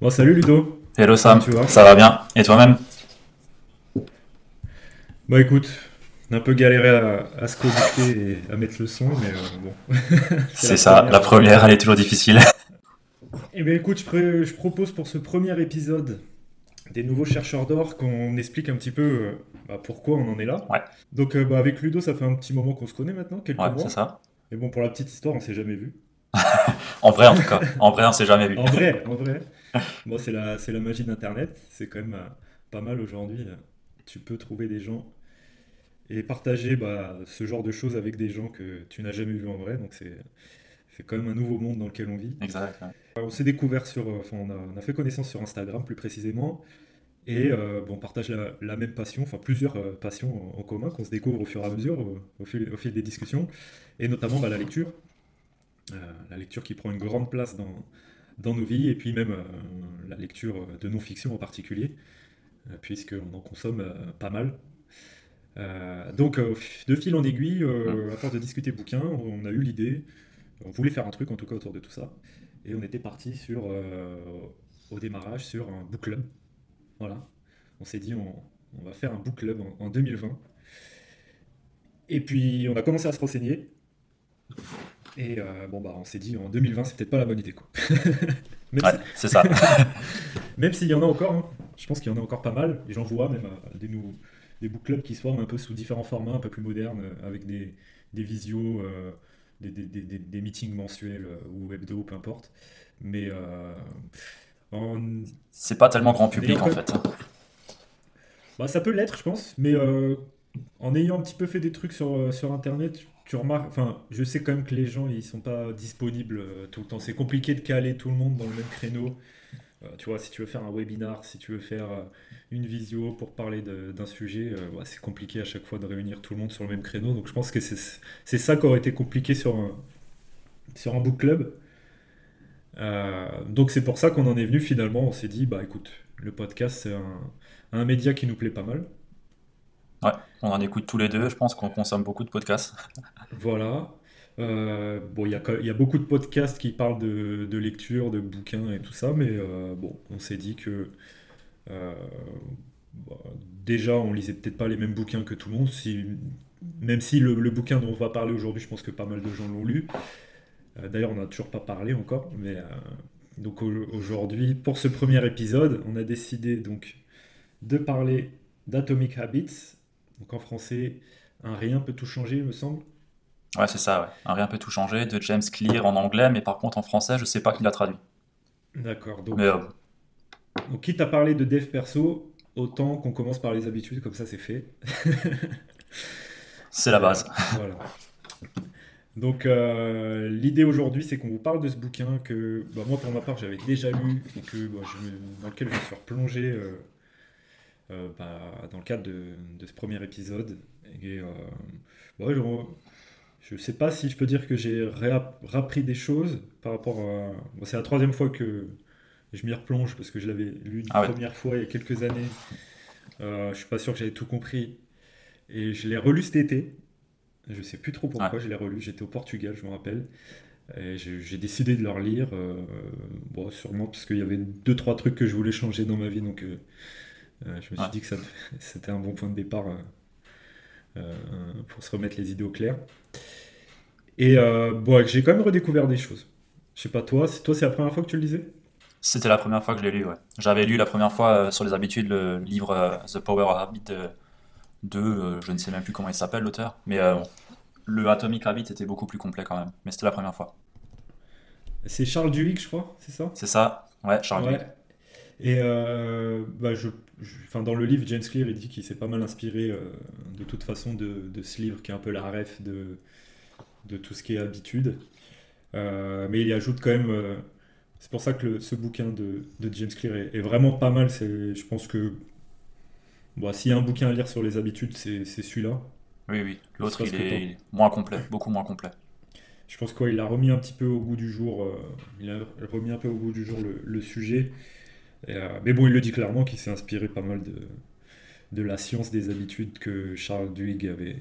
Bon, salut Ludo. Hello Sam, tu vas ça va bien Et toi-même Bah écoute, on a un peu galéré à, à se connecter et à mettre le son, mais euh, bon. C'est ça, la première, elle est toujours difficile. Eh bien écoute, je, propose pour ce premier épisode des nouveaux chercheurs d'or qu'on explique un petit peu euh, bah, pourquoi on en est là. Ouais. Donc euh, bah, avec Ludo, ça fait un petit moment qu'on se connaît maintenant, quelques Ouais, mois. c'est ça. Et bon, pour la petite histoire, on s'est jamais vu. En vrai, en tout cas. En vrai, on s'est jamais vu. En vrai, en vrai. Bon, c'est la, c'est la magie d'Internet. C'est quand même euh, pas mal aujourd'hui. Tu peux trouver des gens et partager bah, ce genre de choses avec des gens que tu n'as jamais vus en vrai. Donc c'est, c'est quand même un nouveau monde dans lequel on vit. Exact. ouais. On s'est découvert sur, euh, enfin, on a, on a fait connaissance sur Instagram plus précisément. Et euh, bon, on partage la, la même passion, enfin plusieurs euh, passions en, en commun qu'on se découvre au fur et à mesure, au, au fil, au fil des discussions, et notamment bah, la lecture. Euh, la lecture qui prend une grande place dans, dans nos vies, et puis même euh, la lecture de non-fiction en particulier, euh, puisqu'on en consomme euh, pas mal. Donc, de fil en aiguille, euh, à force de discuter bouquins, on a eu l'idée, on voulait faire un truc en tout cas autour de tout ça, et on était parti sur, au démarrage sur un book club. Voilà. On s'est dit, on, on va faire un book club en, en 2020. Et puis, on a commencé à se renseigner. Et euh, bon, bah, on s'est dit, en 2020, c'est peut-être pas la bonne idée, quoi. même Ouais, si- c'est ça. même s'il y en a encore, hein. je pense qu'il y en a encore pas mal, et j'en vois même euh, des, nou- des book clubs qui se forment un peu sous différents formats, un peu plus modernes, euh, avec des, des visios, euh, des, des- des- meetings mensuels ou hebdo, peu importe. Mais en- C'est pas tellement grand public en fait. bah, ça peut l'être, je pense, mais en ayant un petit peu fait des trucs sur, sur Internet, tu remarques, enfin, je sais quand même que les gens, ils sont pas disponibles euh, tout le temps. C'est compliqué de caler tout le monde dans le même créneau. Euh, tu vois, si tu veux faire un webinar, si tu veux faire euh, une visio pour parler d'un sujet, c'est compliqué à chaque fois de réunir tout le monde sur le même créneau. Donc je pense que c'est ça qui aurait été compliqué sur un, book club. Donc c'est pour ça qu'on en est venu finalement. On s'est dit, bah écoute, le podcast c'est un média qui nous plaît pas mal. On en écoute tous les deux. Je pense qu'on consomme beaucoup de podcasts. Voilà. Euh, bon, il y a, beaucoup de podcasts qui parlent de, lecture, de bouquins et tout ça, mais euh, bon, on s'est dit que euh, bah, déjà, on lisait peut-être pas les mêmes bouquins que tout le monde, même si le, le bouquin dont on va parler aujourd'hui, je pense que pas mal de gens l'ont lu. D'ailleurs, on n'a toujours pas parlé encore, mais donc au- aujourd'hui, pour ce premier épisode, on a décidé donc de parler d'Atomic Habits, donc en français, un rien peut tout changer, il me semble. Ouais, c'est ça, ouais. Un rien peut tout changer de James Clear en anglais, mais par contre en français, je sais pas qui l'a traduit. D'accord, donc, Mais euh, donc quitte à parler de dev perso, autant qu'on commence par les habitudes, comme ça c'est fait. c'est la base. Voilà. Donc euh, l'idée aujourd'hui c'est qu'on vous parle de ce bouquin que bah, moi pour ma part j'avais déjà lu et que bah, je dans lequel je me suis replongé euh, euh, bah, dans le cadre de, de ce premier épisode. Et euh, ouais, je, je sais pas si je peux dire que j'ai rappris des choses par rapport à... bon, c'est la troisième fois que je m'y replonge parce que je l'avais lu une Ah ouais. première fois il y a quelques années. Euh, je suis pas sûr que j'avais tout compris. Et je l'ai relu cet été. Je sais plus trop pourquoi je l'ai relu. J'étais au Portugal, je me rappelle. Et j'ai décidé de le relire. euh, bon, sûrement parce qu'il y avait deux, trois trucs que je voulais changer dans ma vie. Donc euh, je me suis Ouais. dit que ça- c'était un bon point de départ euh, euh, pour se remettre les idées au clair. Et euh, bon, j'ai quand même redécouvert des choses. Je sais pas toi, c'est- toi c'est la première fois que tu le lisais? C'était la première fois que je l'ai lu, ouais. J'avais lu la première fois euh, sur les habitudes le livre euh, The Power of Habit de, de euh, je ne sais même plus comment il s'appelle l'auteur, mais euh, le Atomic Habit était beaucoup plus complet quand même. Mais c'était la première fois. C'est Charles Duhigg, je crois, c'est ça? C'est ça? Ouais, Charles Ouais. Duhigg. Et euh, bah, je, je- dans le livre, James Clear, il dit qu'il s'est pas mal inspiré euh, de toute façon de, de ce livre qui est un peu la ref de, de tout ce qui est habitude. Euh, mais il y ajoute quand même. c'est pour ça que le- ce bouquin de, de James Clear est, est vraiment pas mal. C'est, je pense que bon, s'il y a un bouquin à lire sur les habitudes, c'est, c'est celui-là. Oui, oui. L'autre, il est, il est moins complet, beaucoup moins complet. Je pense qu'il a remis un petit peu au goût du jour, il a remis un peu au goût du jour le, le sujet. Et, euh, mais bon, il le dit clairement qu'il s'est inspiré pas mal de, de la science des habitudes que Charles Duhigg avait,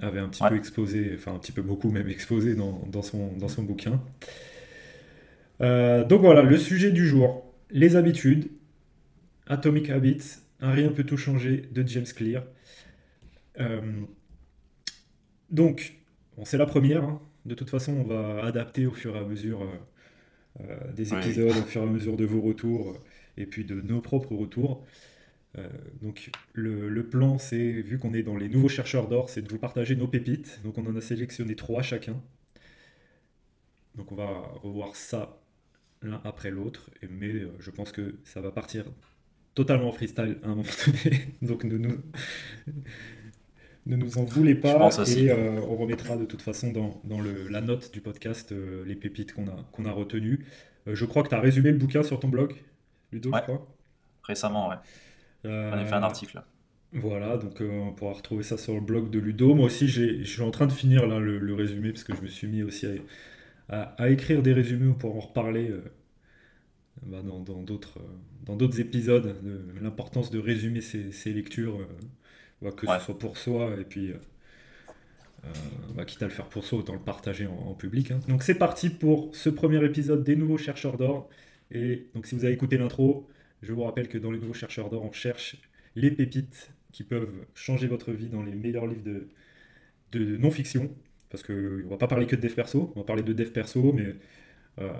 avait un petit Ouais. peu exposé, enfin un petit peu beaucoup même exposé dans, dans son, dans son bouquin. Euh, donc voilà, le sujet du jour. les habitudes, Atomic Habits, un rien peut tout changer de James Clear. Euh, donc, bon, c'est la première. hein. De toute façon, on va adapter au fur et à mesure des Oui. épisodes, au fur et à mesure de vos retours euh, et puis de nos propres retours. Euh, donc, le, le plan, c'est, vu qu'on est dans les nouveaux chercheurs d'or, c'est de vous partager nos pépites. Donc, on en a sélectionné trois chacun. Donc, on va revoir ça l'un après l'autre. Mais euh, je pense que ça va partir totalement en freestyle à un moment donné. Donc, ne nous, ne nous en voulez pas. Et euh, on remettra de toute façon dans, dans le- la note du podcast euh, les pépites qu'on a, qu'on a retenues. Euh, je crois que tu as résumé le bouquin sur ton blog, Ludo, je crois. récemment, ouais. J'en ai fait un article. voilà, donc on pourra retrouver ça sur le blog de Ludo. Moi aussi, je suis en train de finir là, le, le résumé parce que je me suis mis aussi à, à- à écrire des résumés pour en reparler bah, dans d'autres dans d'autres épisodes de l'importance de résumer ses, ses lectures, bah, que Ouais, ce soit pour soi et puis euh, euh, bah, quitte à le faire pour soi, autant le partager en, en public. hein. Donc c'est parti pour ce premier épisode des nouveaux chercheurs d'or. Et donc si vous avez écouté l'intro, je vous rappelle que dans les nouveaux chercheurs d'or, on cherche les pépites qui peuvent changer votre vie dans les meilleurs livres de, de non-fiction. Parce qu'on ne va pas parler que de dev perso, on va parler de dev perso, mais euh,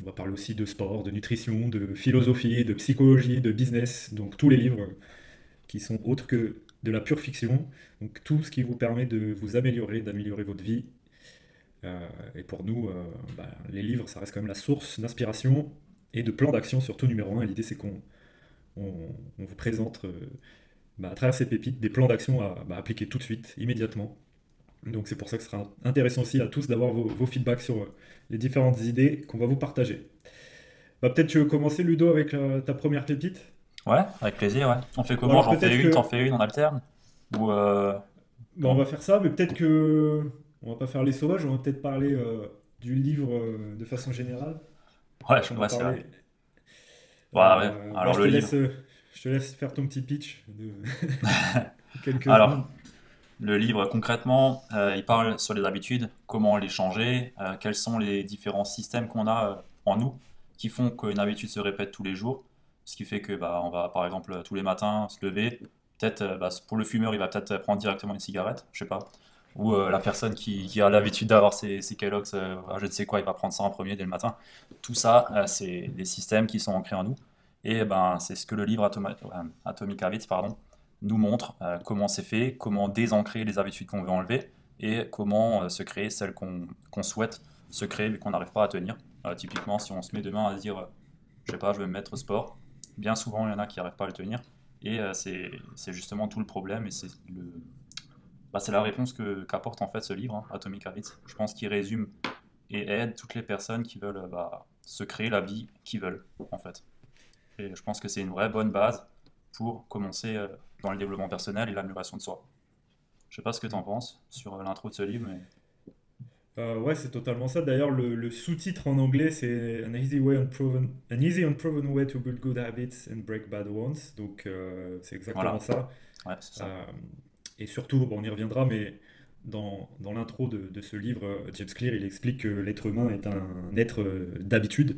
on va parler aussi de sport, de nutrition, de philosophie, de psychologie, de business. Donc tous les livres qui sont autres que de la pure fiction. Donc tout ce qui vous permet de vous améliorer, d'améliorer votre vie. Euh, et pour nous, euh, bah, les livres, ça reste quand même la source d'inspiration et de plan d'action, surtout numéro un. L'idée, c'est qu'on on, vous présente euh, bah, à travers ces pépites des plans d'action à bah, appliquer tout de suite, immédiatement. Donc c'est pour ça que ce sera intéressant aussi à tous d'avoir vos, feedbacks sur les différentes idées qu'on va vous partager. Bah, peut-être tu veux commencer, Ludo, avec ta première pépite? Ouais, avec plaisir, ouais. On fait comment? J'en fais une, t'en fais une, on alterne? Ou euh, Bah, on va faire ça, mais peut-être que on va pas faire les sauvages, on va peut-être parler euh, du livre euh, de façon générale. Ouais, je-. Ouais, euh, bah, Alors je te livre. laisse, je te laisse faire ton petit pitch de quelques secondes. Alors, le livre, concrètement, il parle sur les habitudes, comment les changer, quels sont les différents systèmes qu'on a en nous qui font qu'une habitude se répète tous les jours. Ce qui fait que bah, on va, par exemple, tous les matins se lever. Peut-être, euh, bah, pour le fumeur, il va peut-être prendre directement une cigarette, je sais pas. Ou euh, la personne qui, a l'habitude d'avoir ses, ses Kellogg's, euh, je ne sais quoi, il va prendre ça en premier dès le matin. Tout ça, euh, c'est des systèmes qui sont ancrés en nous. Et ben, c'est ce que le livre euh, Atomic Habits, pardon, nous montre euh, comment c'est fait, comment désancrer les habitudes qu'on veut enlever et comment euh, se créer celles qu'on souhaite se créer mais qu'on n'arrive pas à tenir. Euh, typiquement, si on se met demain à dire, euh, je sais pas, je vais me mettre au sport, bien souvent il y en a qui n'arrivent pas à le tenir et euh, c'est justement tout le problème et c'est bah, la réponse qu'apporte en fait ce livre, hein, Atomic Habits. Je pense qu'il résume et aide toutes les personnes qui veulent euh, bah, se créer la vie qu'ils veulent en fait. Et je pense que c'est une vraie bonne base pour commencer euh, dans le développement personnel et l'amélioration de soi. Je sais pas ce que tu en penses sur euh, l'intro de ce livre, Euh, ouais, c'est totalement ça. D'ailleurs, le, le sous-titre en anglais, c'est An easy way unproven, An easy unproven way to build good habits and break bad ones. Donc, euh, c'est exactement voilà, ça. ouais, c'est ça. Euh, et surtout, bon, on y reviendra, mais dans, dans l'intro de, de ce livre, James Clear, il explique que l'être humain est un, être d'habitude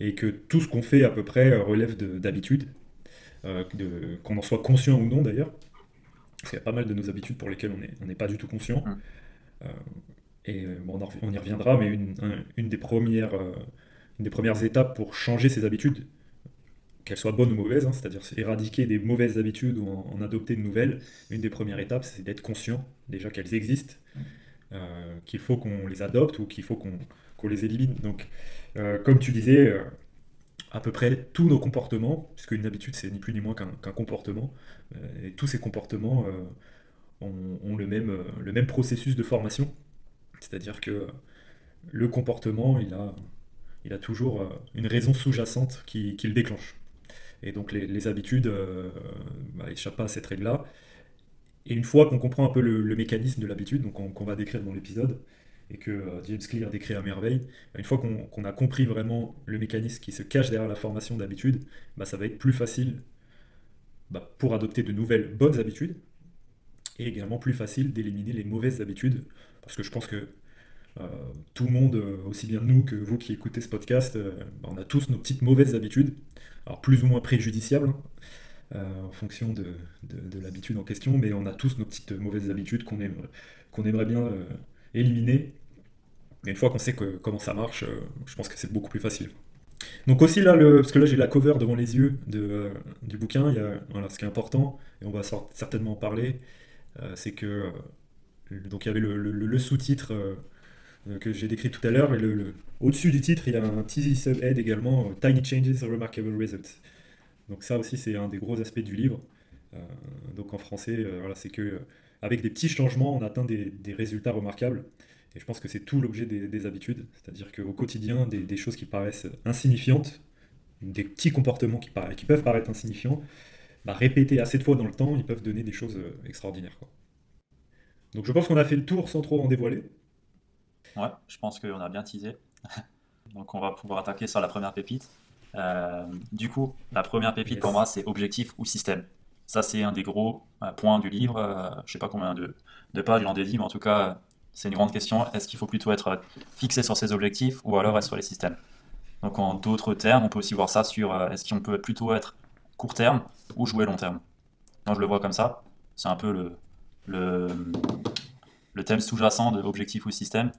et que tout ce qu'on fait à peu près relève de- d'habitude, de- qu'on en soit conscient ou non d'ailleurs. Parce qu'il y a pas mal de nos habitudes pour lesquelles on n'est on pas du tout conscient. Mm. Et euh, bon, on, y reviendra, mais une, un- une des premières, euh, des premières étapes pour changer ses habitudes, qu'elles soient bonnes ou mauvaises, hein, c'est-à-dire c'est éradiquer des mauvaises habitudes ou en, adopter de nouvelles, une des premières étapes, c'est d'être conscient déjà qu'elles existent, euh, qu'il faut qu'on les adopte ou qu'il faut qu'on les élimine. Donc, comme tu disais, à peu près tous nos comportements, puisque une habitude c'est ni plus ni moins qu'un comportement, et tous ces comportements ont, ont le même, le même processus de formation, c'est-à-dire que le comportement, il a, toujours euh, une raison sous-jacente qui, qui le déclenche. Et donc les, habitudes euh, bah, échappent pas à cette règle-là. Et une fois qu'on comprend un peu le, mécanisme de l'habitude, donc qu'on va décrire dans l'épisode, et que euh, James Clear décrit à merveille, une fois qu'on qu'on a compris vraiment le mécanisme qui se cache derrière la formation d'habitude, bah, ça va être plus facile bah, pour adopter de nouvelles bonnes habitudes, et également plus facile d'éliminer les mauvaises habitudes, parce que je pense que tout le monde, aussi bien nous que vous qui écoutez ce podcast, bah, on a tous nos petites mauvaises habitudes, alors plus ou moins préjudiciables, en fonction de, l'habitude en question, mais on a tous nos petites mauvaises habitudes qu'on aimerait, bien éliminer. Mais une fois qu'on sait comment ça marche, je pense que c'est beaucoup plus facile. Donc aussi là, le, parce que là j'ai la cover devant les yeux de, euh, du bouquin, il y a, ce qui est important, et on va certainement en parler, euh, c'est que euh, donc il y avait le, sous-titre que j'ai décrit tout à l'heure, et le, au-dessus du titre il y a un petit sub-head également, Tiny Changes, Remarkable Results. Donc ça aussi c'est un des gros aspects du livre. donc en français, voilà, c'est que avec des petits changements on atteint des, résultats remarquables. Et je pense que c'est tout l'objet des, habitudes, c'est-à-dire qu'au quotidien, des, choses qui paraissent insignifiantes, des petits comportements qui peuvent paraître insignifiants, bah, répétés assez de fois dans le temps, ils peuvent donner des choses euh, extraordinaires. Donc je pense qu'on a fait le tour sans trop en dévoiler. Ouais, je pense qu'on a bien teasé. Donc on va pouvoir attaquer sur la première pépite. Euh, du coup, la première pépite pour moi, c'est objectif ou système. Ça, c'est un des gros euh, points du livre. je ne sais pas combien de, de pages il en dédie, mais en tout cas, c'est une grande question. Est-ce qu'il faut plutôt être fixé sur ses objectifs ou alors être sur les systèmes? Donc en d'autres termes, on peut aussi voir ça sur est-ce qu'on peut plutôt être court terme ou jouer long terme. Moi je le vois comme ça. C'est un peu le, le, thème sous-jacent de objectif ou système.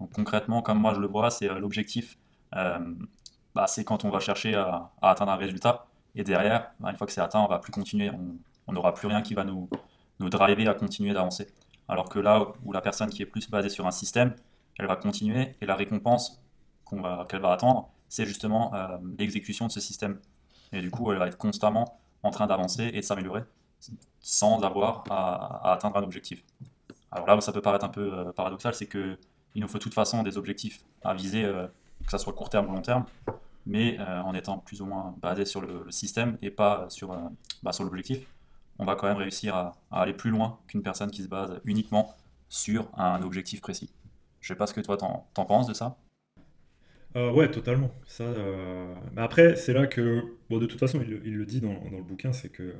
Donc concrètement, comme moi je le vois, c'est euh, l'objectif, euh, bah, c'est quand on va chercher à, atteindre un résultat. Et derrière, bah, une fois que c'est atteint, on va plus continuer. On n'aura plus rien qui va nous, nous driver à continuer d'avancer. Alors que là où la personne qui est plus basée sur un système, elle va continuer et la récompense qu'elle va, attendre, c'est justement euh, l'exécution de ce système. Et du coup, elle va être constamment en train d'avancer et de s'améliorer sans avoir à, atteindre un objectif. Alors là ça peut paraître un peu euh, paradoxal, c'est qu'il nous faut de toute façon des objectifs à viser, euh, que ce soit court terme ou long terme, mais en étant plus ou moins basé sur le, système et pas sur, bah, sur l'objectif on va quand même réussir à, aller plus loin qu'une personne qui se base uniquement sur un objectif précis. Je sais pas ce que toi t'en, penses de ça. Euh, ouais, totalement. Ça, euh, Mais après, c'est là que, bon, de toute façon, il, le dit dans, le bouquin, c'est que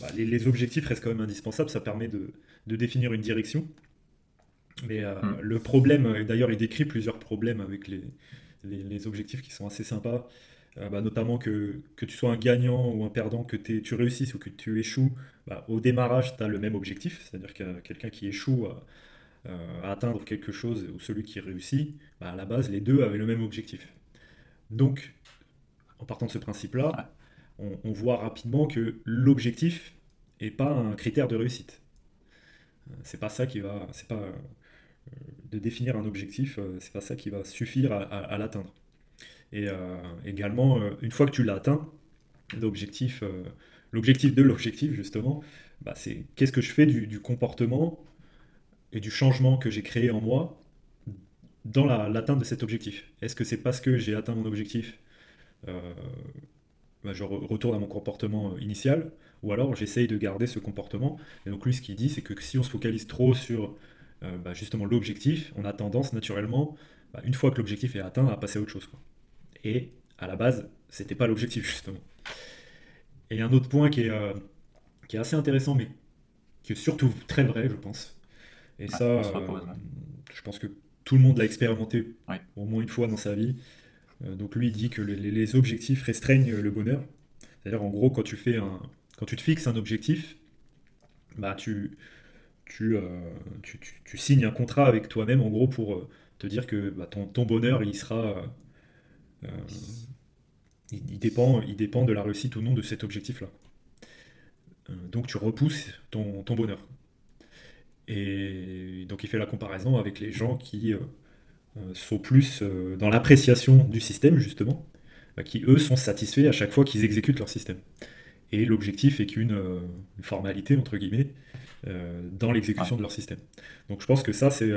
bah, les, objectifs restent quand même indispensables. Ça permet de, définir une direction. Mais euh, hmm. le problème, d'ailleurs, il décrit plusieurs problèmes avec les, les objectifs qui sont assez sympas. Euh, bah, notamment que, que, tu sois un gagnant ou un perdant, que tu réussisses ou que tu échoues, bah, au démarrage, tu as le même objectif, c'est-à-dire que quelqu'un qui échoue à, atteindre quelque chose ou celui qui réussit, bah, à la base, les deux avaient le même objectif. Donc, en partant de ce principe-là, on, voit rapidement que l'objectif n'est pas un critère de réussite. Euh, c'est pas ça qui va, c'est pas euh, de définir un objectif, c'est pas ça qui va suffire à l'atteindre. Et euh, également, euh, une fois que tu l'as atteint, l'objectif, euh, l'objectif de l'objectif, justement, bah, c'est qu'est-ce que je fais du, comportement et du changement que j'ai créé en moi dans l'atteinte de cet objectif. Est-ce que c'est parce que j'ai atteint mon objectif, bah, je retourne à mon comportement initial, ou alors j'essaye de garder ce comportement. Et donc lui, ce qu'il dit, c'est que si on se focalise trop sur bah, justement l'objectif, on a tendance naturellement, une fois que l'objectif est atteint, à passer à autre chose. Et à la base, c'était pas l'objectif justement. Et un autre point qui est, euh, qui est assez intéressant, mais qui est surtout très vrai, je pense. Et ça, euh, je pense que tout le monde l'a expérimenté au moins une fois dans sa vie. Euh, donc lui, il dit que les, objectifs restreignent le bonheur. C'est-à-dire, en gros, quand tu, fais un, quand tu te fixes un objectif, bah, tu, tu, tu, signes un contrat avec toi-même, en gros, pour te dire que bah, ton, ton, bonheur, il sera euh, il, dépend, il dépend de la réussite ou non de cet objectif-là. Euh, donc tu repousses ton, bonheur. Et donc il fait la comparaison avec les gens qui euh, sont plus dans l'appréciation du système, justement, bah, qui eux sont satisfaits à chaque fois qu'ils exécutent leur système. Et l'objectif est qu'une formalité, entre guillemets, dans l'exécution de leur système. Donc je pense que ça, c'est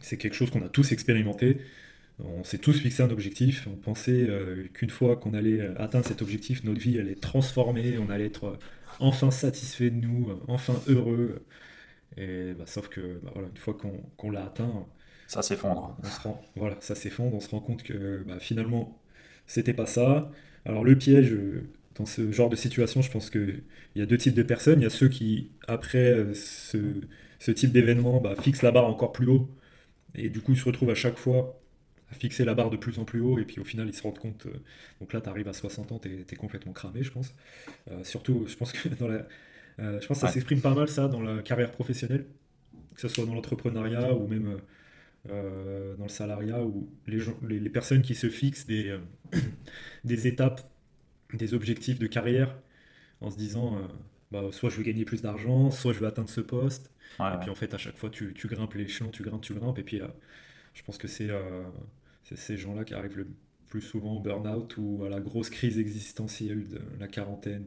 c'est quelque chose qu'on a tous expérimenté. On s'est tous fixé un objectif. On pensait euh, qu'une fois qu'on allait euh, atteindre cet objectif, notre vie allait être transformée, on allait être euh, enfin satisfait de nous, enfin heureux. Et bah, sauf que bah, voilà, une fois qu'on l'a atteint, ça s'effondre. voilà, ça s'effondre. On se rend compte que bah, finalement, c'était pas ça. Alors le piège dans ce genre de situation, je pense qu'il y a deux types de personnes. Il y a ceux qui, après ce ce type d'événement bah, fixe la barre encore plus haut. Et du coup, ils se retrouvent à chaque fois à fixer la barre de plus en plus haut. Et puis au final, ils se rendent compte. euh, donc là, tu arrives à 60 ans, tu es, complètement cramé, je pense. Euh, surtout, je pense que dans la. euh, je pense que ça Ouais. s'exprime pas mal, ça, dans la carrière professionnelle. Que ce soit dans l'entrepreneuriat ou même dans le salariat, où les, gens, les, les personnes qui se fixent des, des étapes, des objectifs de carrière en se disant. bah, soit je veux gagner plus d'argent, soit je veux atteindre ce poste. Ouais, Et ouais. puis en fait, à chaque fois, tu, tu grimpes l'échelon, tu grimpes, tu grimpes. Et puis, je pense que c'est euh, c'est ces gens-là qui arrivent le plus souvent au burn-out ou à la grosse crise existentielle de la quarantaine.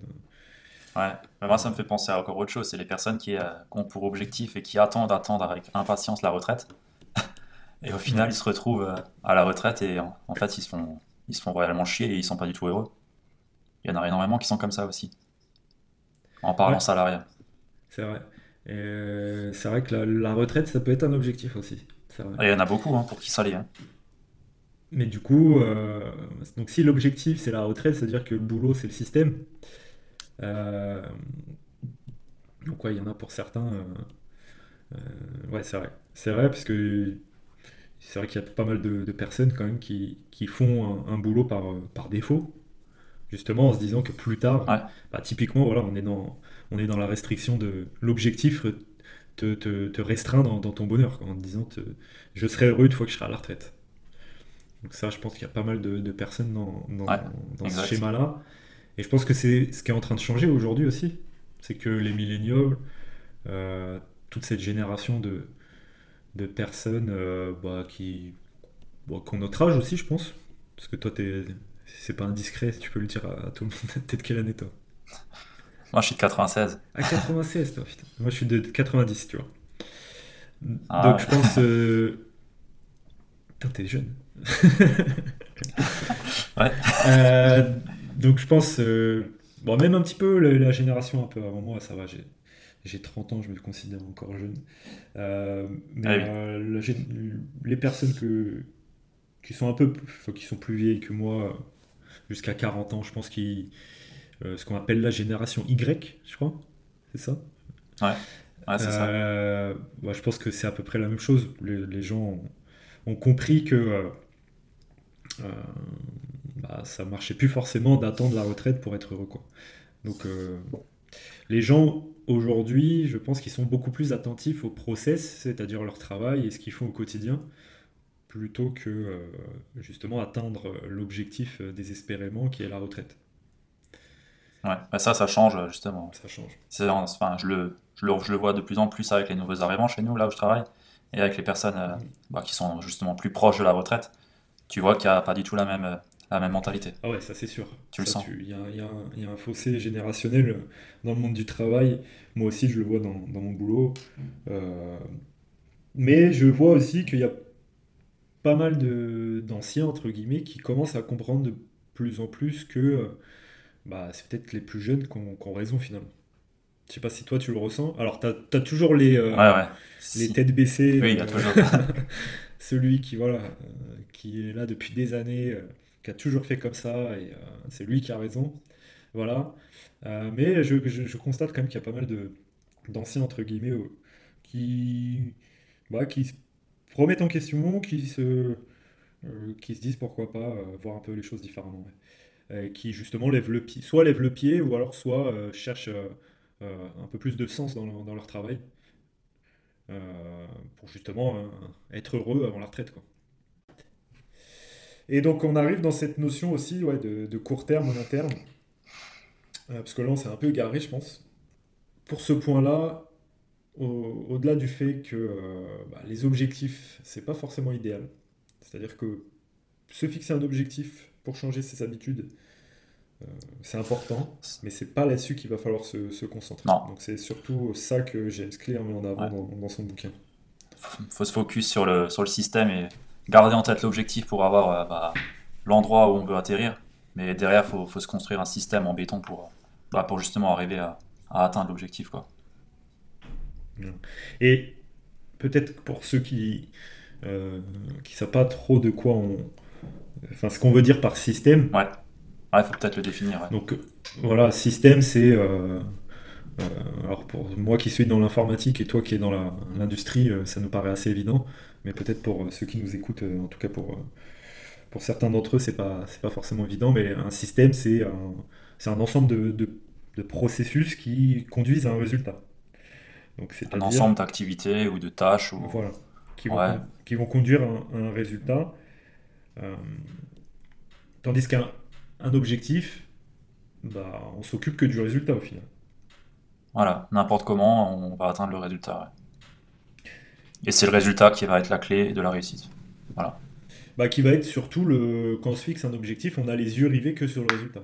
Ouais. Mais moi, ça me fait penser à encore autre chose. C'est les personnes qui, euh, qui ont pour objectif et qui attendent, attendent avec impatience la retraite. Et au final, ils se retrouvent euh, à la retraite et en, en fait, ils se font, ils se font réellement chier et ils sont pas du tout heureux. Il y en a énormément qui sont comme ça aussi. En parlant Ouais, salariat. c'est vrai. Et euh, c'est vrai que la, la retraite, ça peut être un objectif aussi. Vrai. Il y en a beaucoup hein, pour qui ça l'est. hein. Mais du coup, euh, donc si l'objectif c'est la retraite, c'est-à-dire que le boulot c'est le système. Euh, donc ouais, il y en a pour certains. euh, ouais, c'est vrai. C'est vrai parce que c'est vrai qu'il y a pas mal de, de personnes quand même qui, qui font un, un boulot par, par défaut, justement en se disant que plus tard, Ouais, bah, typiquement, voilà, on est dans, on est dans la restriction de l'objectif te, te, te restreint dans, dans ton bonheur, quoi, en te disant te- je serai heureux une fois que je serai à la retraite. Donc ça, je pense qu'il y a pas mal de, de personnes dans, dans, ouais, dans ce schéma-là. Et je pense que c'est ce qui est en train de changer aujourd'hui aussi. C'est que les milléniaux, euh, toute cette génération de, de personnes euh, bah, qui, bon, qui ont notre âge aussi, je pense. Parce que toi, c'est pas indiscret, si tu peux le dire à, à tout le monde. T'es de quelle année, toi? Moi, je suis de 96. À 96, toi, putain. Moi, je suis de 90, tu vois. Ah, Donc, je pense... euh, Putain, t'es jeune. ouais. Euh, donc je pense, euh, bon, même un petit peu la, la génération un peu avant moi, ça va, j'ai, j'ai 30 ans, je me considère encore jeune. Euh, mais Ah oui. la gén- les personnes que, qui sont un peu, enfin, qui sont plus vieilles que moi, jusqu'à 40 ans, je pense qu'ils, ce qu'on appelle la génération Y, je crois, c'est ça? Ouais, ouais, c'est ça. Euh, je pense que c'est à peu près la même chose. Les, les gens ont, ont compris que euh, euh, bah, ça marchait plus forcément d'attendre la retraite pour être heureux, quoi. Donc, euh, les gens aujourd'hui, je pense qu'ils sont beaucoup plus attentifs au process, c'est-à-dire leur travail et ce qu'ils font au quotidien, plutôt que euh, justement atteindre l'objectif euh, désespérément qui est la retraite. Ouais. Mais ça, ça change justement. Ça change. C'est, enfin, je le, je le, je le vois de plus en plus avec les nouveaux arrivants chez nous, là où je travaille, et avec les personnes euh, bah, qui sont justement plus proches de la retraite. Tu vois qu'il n'y a pas du tout la même, la même mentalité. Ah ouais, ça c'est sûr. Tu le sens. Il y y a un, il y a un fossé générationnel dans le monde du travail. Moi aussi, je le vois dans, dans mon boulot. Euh, mais je vois aussi qu'il y a pas mal d'anciens, entre guillemets, qui commencent à comprendre de plus en plus que euh, bah, c'est peut-être les plus jeunes qui ont, raison finalement. Je sais pas si toi tu le ressens. Alors, tu as, toujours les, euh, Ouais, ouais. les Si. têtes baissées, Oui, il y a toujours. celui qui, voilà, euh, qui est là depuis des années, euh, qui a toujours fait comme ça, et euh, c'est lui qui a raison. Voilà. Mais je, constate quand même qu'il y a pas mal d'anciens, entre guillemets, qui, bah, qui se remettent en question, qui se, disent pourquoi pas voir un peu les choses différemment. qui justement lèvent le pied, soit lèvent le pied, ou alors soit cherchent un peu plus de sens dans leur, travail, pour justement euh, être heureux avant la retraite, quoi. Et donc on arrive dans cette notion aussi de, court terme, long terme, Euh, parce que là on s'est un peu égaré, je pense. Pour ce point-là, au- au-delà du fait que euh, bah, les objectifs, c'est pas forcément idéal. C'est-à-dire que se fixer un objectif pour changer ses habitudes, euh, c'est important, mais c'est pas là-dessus qu'il va falloir se, se concentrer. Non. Donc c'est surtout ça que James Clear met en avant Ouais. dans, dans son bouquin. faut se focus sur le, sur le système et garder en tête l'objectif pour avoir euh, bah, l'endroit où on veut atterrir. Mais derrière, il faut, faut se construire un système en béton pour, bah, pour justement arriver à, à atteindre l'objectif. quoi. Et peut-être pour ceux qui euh, qui savent pas trop de quoi on, enfin ce qu'on veut dire par système. Ouais, il faut peut-être le définir. ouais. Donc euh, voilà, système c'est euh, alors pour moi qui suis dans l'informatique et toi qui es dans l'industrie, ça nous paraît assez évident, mais peut-être pour ceux qui nous écoutent, en tout cas pour, pour certains d'entre eux, c'est pas, pas forcément évident, mais un système, c'est un, un ensemble de, de, processus qui conduisent à un résultat. Donc, un ensemble d'activités ou de tâches. Ou... Voilà, qui vont, qui vont conduire à un, résultat. Euh, tandis qu'un un objectif, bah, on s'occupe que du résultat au final. Voilà, n'importe comment, on va atteindre le résultat. Et c'est le résultat qui va être la clé de la réussite. Voilà. Bah, qui va être surtout le quand on se fixe un objectif, on a les yeux rivés que sur le résultat.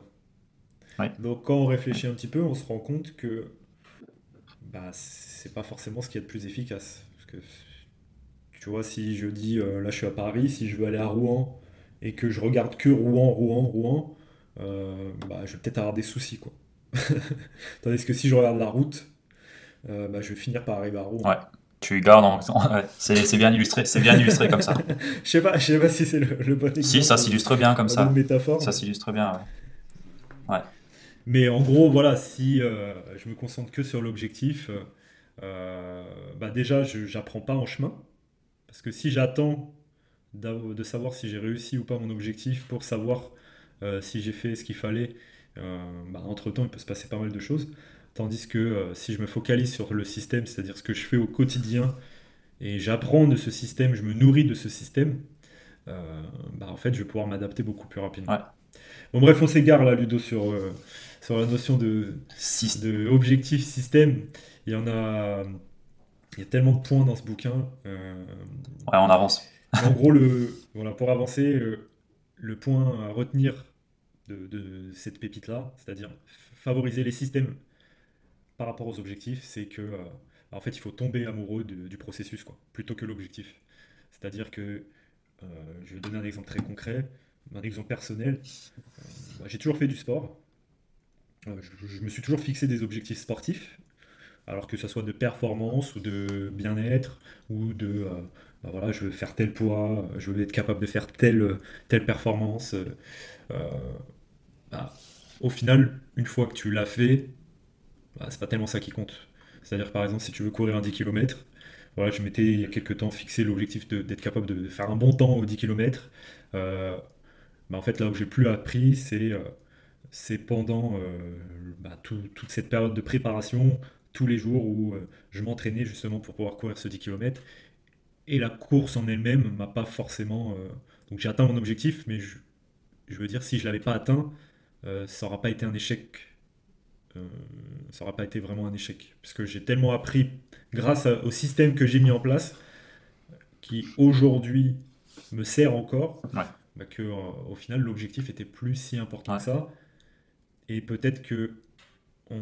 Donc quand on réfléchit un petit peu, on se rend compte que bah, c'est pas forcément ce qui est le plus efficace. Parce que tu vois, si je dis euh, là je suis à Paris, si je veux aller à Rouen et que je regarde que Rouen, Rouen, Rouen, euh, bah, je vais peut-être avoir des soucis quoi. Tandis que si je regarde la route, euh, bah, je vais finir par arriver à Rouen. Ouais. Tu gardes en... c'est bien illustré, c'est bien illustré comme ça. je sais pas, je sais pas si c'est le, bon exemple. Si, ça s'illustre bien comme ça. métaphore. Ça s'illustre bien, ouais. ouais. Mais en gros, voilà, si euh, je me concentre que sur l'objectif, euh, bah déjà, je n'apprends pas en chemin. Parce que si j'attends de savoir si j'ai réussi ou pas mon objectif pour savoir si j'ai fait ce qu'il fallait, bah, entre-temps, il peut se passer pas mal de choses. Tandis que euh, si je me focalise sur le système, c'est-à-dire ce que je fais au quotidien, et j'apprends de ce système, je me nourris de ce système, euh, bah, en fait, je vais pouvoir m'adapter beaucoup plus rapidement. Bon, bref, on s'égare là, Ludo, sur, euh, sur la notion de, de objectif système. Il y en a, il y a tellement de points dans ce bouquin. ouais, on avance. en gros, le, voilà, pour avancer, le point à retenir de, cette pépite-là, c'est-à-dire favoriser les systèmes par rapport aux objectifs, c'est que euh, en fait, il faut tomber amoureux du processus, quoi, plutôt que l'objectif. C'est-à-dire que, euh, je vais donner un exemple très concret, un exemple personnel. Euh, bah, j'ai toujours fait du sport. Je, me suis toujours fixé des objectifs sportifs, alors que ce soit de performance ou de bien-être, ou de bah, voilà, je veux faire tel poids, je veux être capable de faire telle, telle performance. Bah, au final, une fois que tu l'as fait, bah, c'est pas tellement ça qui compte. C'est-à-dire, par exemple, si tu veux courir un 10 km, voilà, je m'étais il y a quelques temps fixé l'objectif d'être capable de faire un bon temps aux 10 km. Euh, bah, en fait, là où j'ai plus appris, c'est euh, pendant euh, bah, toute cette période de préparation, tous les jours où je m'entraînais justement pour pouvoir courir ce 10 km. Et la course en elle-même m'a pas forcément. donc j'ai atteint mon objectif, mais je, je veux dire, si je l'avais pas atteint, ça n'aura pas été un échec euh, ça n'aura pas été vraiment un échec. Parce que j'ai tellement appris grâce au système que j'ai mis en place, qui aujourd'hui me sert encore, bah, que euh, au final l'objectif était plus si important que ça. Et peut-être que on...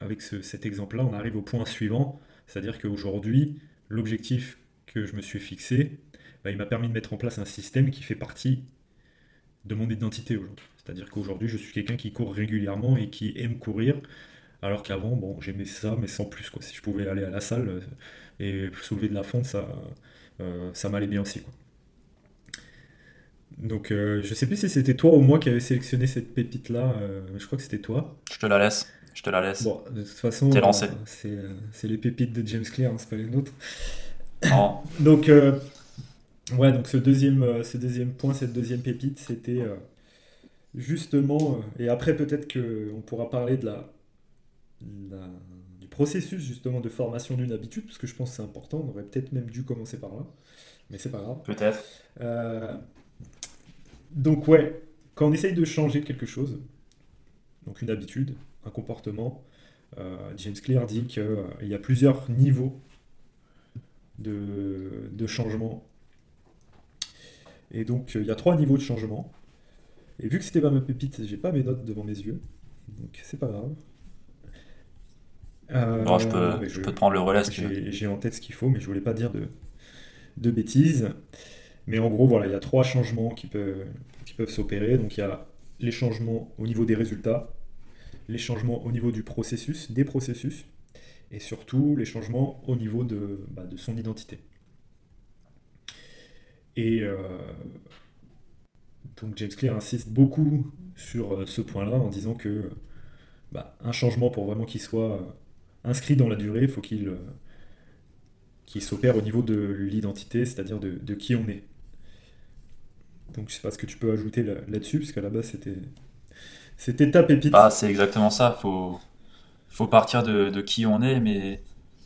avec cet exemple-là, on arrive au point suivant, c'est-à-dire qu'aujourd'hui, l'objectif que je me suis fixé, bah, il m'a permis de mettre en place un système qui fait partie de mon identité aujourd'hui. C'est-à-dire qu'aujourd'hui, je suis quelqu'un qui court régulièrement et qui aime courir, alors qu'avant, bon, j'aimais ça, mais sans plus. Quoi. Si je pouvais aller à la salle euh, et soulever de la fonte, ça, euh, ça m'allait bien aussi. Quoi. Donc, euh, je sais plus si c'était toi ou moi qui avait sélectionné cette pépite-là. je crois que c'était toi. Je te la laisse. Je te la laisse. Bon, de toute façon, c'est les pépites de James Clear, hein, c'est pas les nôtres. donc, ouais, donc ce deuxième, ce deuxième point, cette deuxième pépite, c'était justement, euh, et après peut-être qu'on pourra parler de la, du processus justement de formation d'une habitude, parce que je pense que c'est important, on aurait peut-être même dû commencer par là, mais c'est pas grave. Peut-être. Euh, donc ouais, quand on essaye de changer quelque chose, donc une habitude, un comportement, euh, James Clear dit qu'il y a plusieurs niveaux de, de changement. Et donc il y a trois niveaux de changement. Et vu que c'était pas ma pépite, j'ai pas mes notes devant mes yeux. Donc c'est pas grave. Euh, je, peux, je, peux, te prendre le relais J'ai en tête ce qu'il faut, mais je voulais pas dire de, de bêtises. Mais en gros, voilà, il y a trois changements qui peuvent, qui peuvent s'opérer. Donc il y a les changements au niveau des résultats, les changements au niveau du processus, des processus, et surtout les changements au niveau de, bah, de son identité. Et euh, donc James Clear insiste beaucoup sur euh, ce point-là en disant que bah, un changement pour vraiment qu'il soit inscrit dans la durée, il faut qu'il s'opère au niveau de l'identité, c'est-à-dire de, qui on est. Donc je sais pas ce que tu peux ajouter là-dessus, parce qu'à la base c'était c'était ta pépite. Ah, c'est exactement ça. Faut faut partir de, qui on est, mais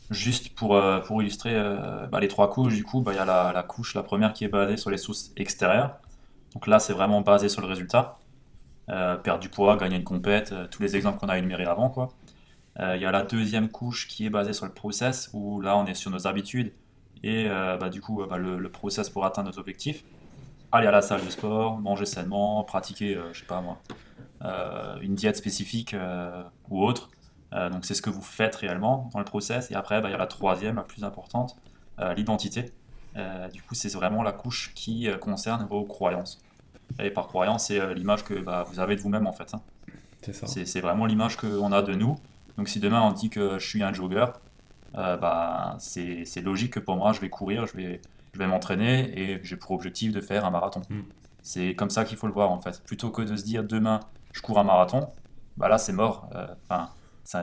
juste pour, euh, pour illustrer euh, bah, les trois couches, du coup, bah, il y a la, couche, la première qui est basée sur les sources extérieures. Donc là, c'est vraiment basé sur le résultat. Euh, perdre du poids, gagner une compète, tous les exemples qu'on a énumérés avant. Il y a la deuxième couche qui est basée sur le process, où là, on est sur nos habitudes et bah, du coup, le, le, process pour atteindre nos objectifs. Aller à la salle de sport, manger sainement, pratiquer, je sais pas moi, une diète spécifique ou autre. Euh, donc c'est ce que vous faites réellement dans le process. Et après, bah, il y a la troisième, la plus importante, euh, l'identité. Euh, du coup, c'est vraiment la couche qui concerne vos croyances. Et par croyance, c'est l'image que bah, vous avez de vous-même en fait. Hein. C'est vraiment l'image qu'on a de nous. Donc si demain on dit que je suis un jogger, bah, c'est logique que pour moi je vais courir, je vais, je vais m'entraîner et j'ai pour objectif de faire un marathon. Hmm. C'est comme ça qu'il faut le voir en fait. Plutôt que de se dire demain je cours un marathon, bah là c'est mort. Enfin,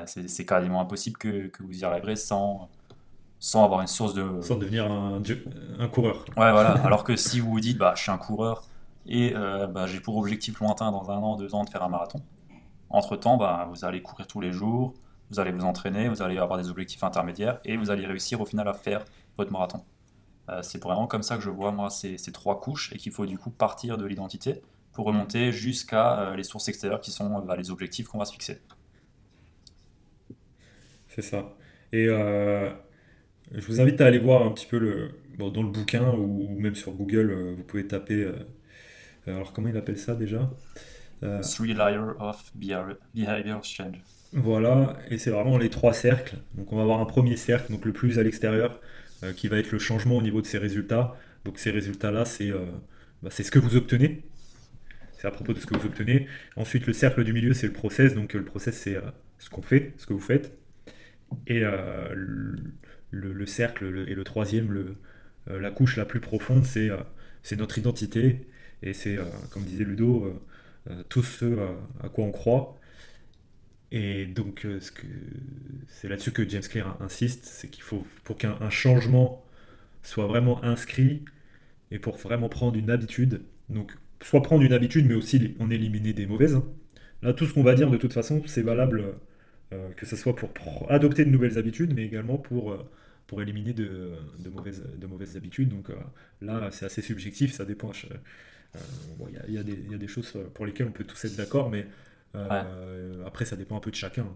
c'est quasiment impossible que, que, vous y arriverez sans, sans avoir une source de. Sans devenir un, un coureur. Ouais, voilà. Alors que si vous vous dites, bah, je suis un coureur et euh, bah, j'ai pour objectif lointain dans un an, deux ans de faire un marathon, entre-temps, bah, vous allez courir tous les jours, vous allez vous entraîner, vous allez avoir des objectifs intermédiaires et vous allez réussir au final à faire votre marathon. Euh, c'est vraiment comme ça que je vois moi ces, ces trois couches et qu'il faut du coup partir de l'identité pour remonter jusqu'à euh, les sources extérieures qui sont les objectifs qu'on va se fixer. C'est ça. Et euh, je vous invite à aller voir un petit peu le, dans le bouquin ou, même sur Google, euh, vous pouvez taper. Euh, alors, comment il appelle ça déjà? Three Layers of Behavior Change. Voilà, et c'est vraiment les trois cercles. Donc, on va avoir un premier cercle, donc le plus à l'extérieur, qui va être le changement au niveau de ces résultats. Donc, ces résultats-là, c'est bah, ce que vous obtenez. C'est à propos de ce que vous obtenez. Ensuite, le cercle du milieu, c'est le process. Donc, le process, c'est ce qu'on fait, ce que vous faites. Et euh, le, cercle et le troisième, euh, la couche la plus profonde, c'est euh, notre identité. Et c'est, comme disait Ludo, tout ce à quoi on croit. Et donc, c'est là-dessus que James Clear insiste, c'est qu'il faut, pour qu'un changement soit vraiment inscrit, et pour vraiment prendre une habitude, donc soit prendre une habitude, mais aussi en éliminer des mauvaises. Hein. Là, tout ce qu'on va dire, de toute façon, c'est valable que ce soit pour adopter de nouvelles habitudes, mais également pour, euh, pour éliminer de, de, mauvaises, de mauvaises habitudes. Donc euh, là, c'est assez subjectif, ça dépend. Il y, a, y, a des choses pour lesquelles on peut tous être d'accord, mais après, ça dépend un peu de chacun.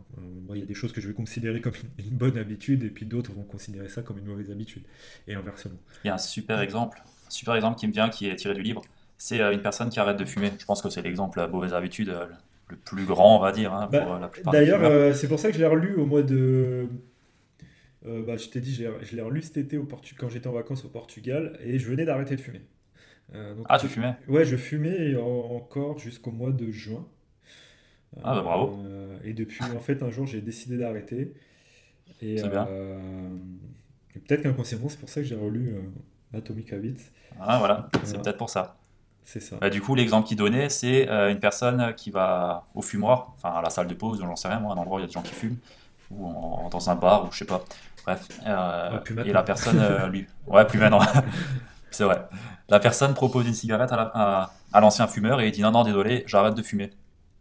Il y a des choses que je vais considérer comme une bonne habitude, et puis d'autres vont considérer ça comme une mauvaise habitude, et inversement. Il y a un super exemple, un super exemple qui me vient, qui est tiré du livre. C'est une personne qui arrête de fumer. Je pense que c'est l'exemple la mauvaise habitude le plus grand, on va dire, hein, bah, la plupart D'ailleurs, euh, c'est pour ça que je l'ai relu au mois de. Euh, bah, je t'ai dit, je l'ai relu cet été au Portu... quand j'étais en vacances au Portugal et je venais d'arrêter de fumer. Euh, ah, tu fumais? Ouais, je fumais encore jusqu'au mois de juin. Ah, bah, bravo. et depuis, en fait, un jour, j'ai décidé d'arrêter. Et, bien. et peut-être qu'inconsciemment, c'est pour ça que j'ai relu Atomic Habits. Ah, voilà, c'est peut-être pour ça. C'est ça. Bah, du coup, l'exemple qu'il donnait, c'est euh, une personne qui va au fumoir, enfin à la salle de pause, j'en sais rien, moi, un endroit où il y a des gens qui fument, ou dans un bar, ou je sais pas. Bref. Euh, et la personne, euh, lui. Ouais, plus maintenant. c'est vrai. La personne propose une cigarette à, l'ancien fumeur et il dit non, non, désolé, j'arrête de fumer.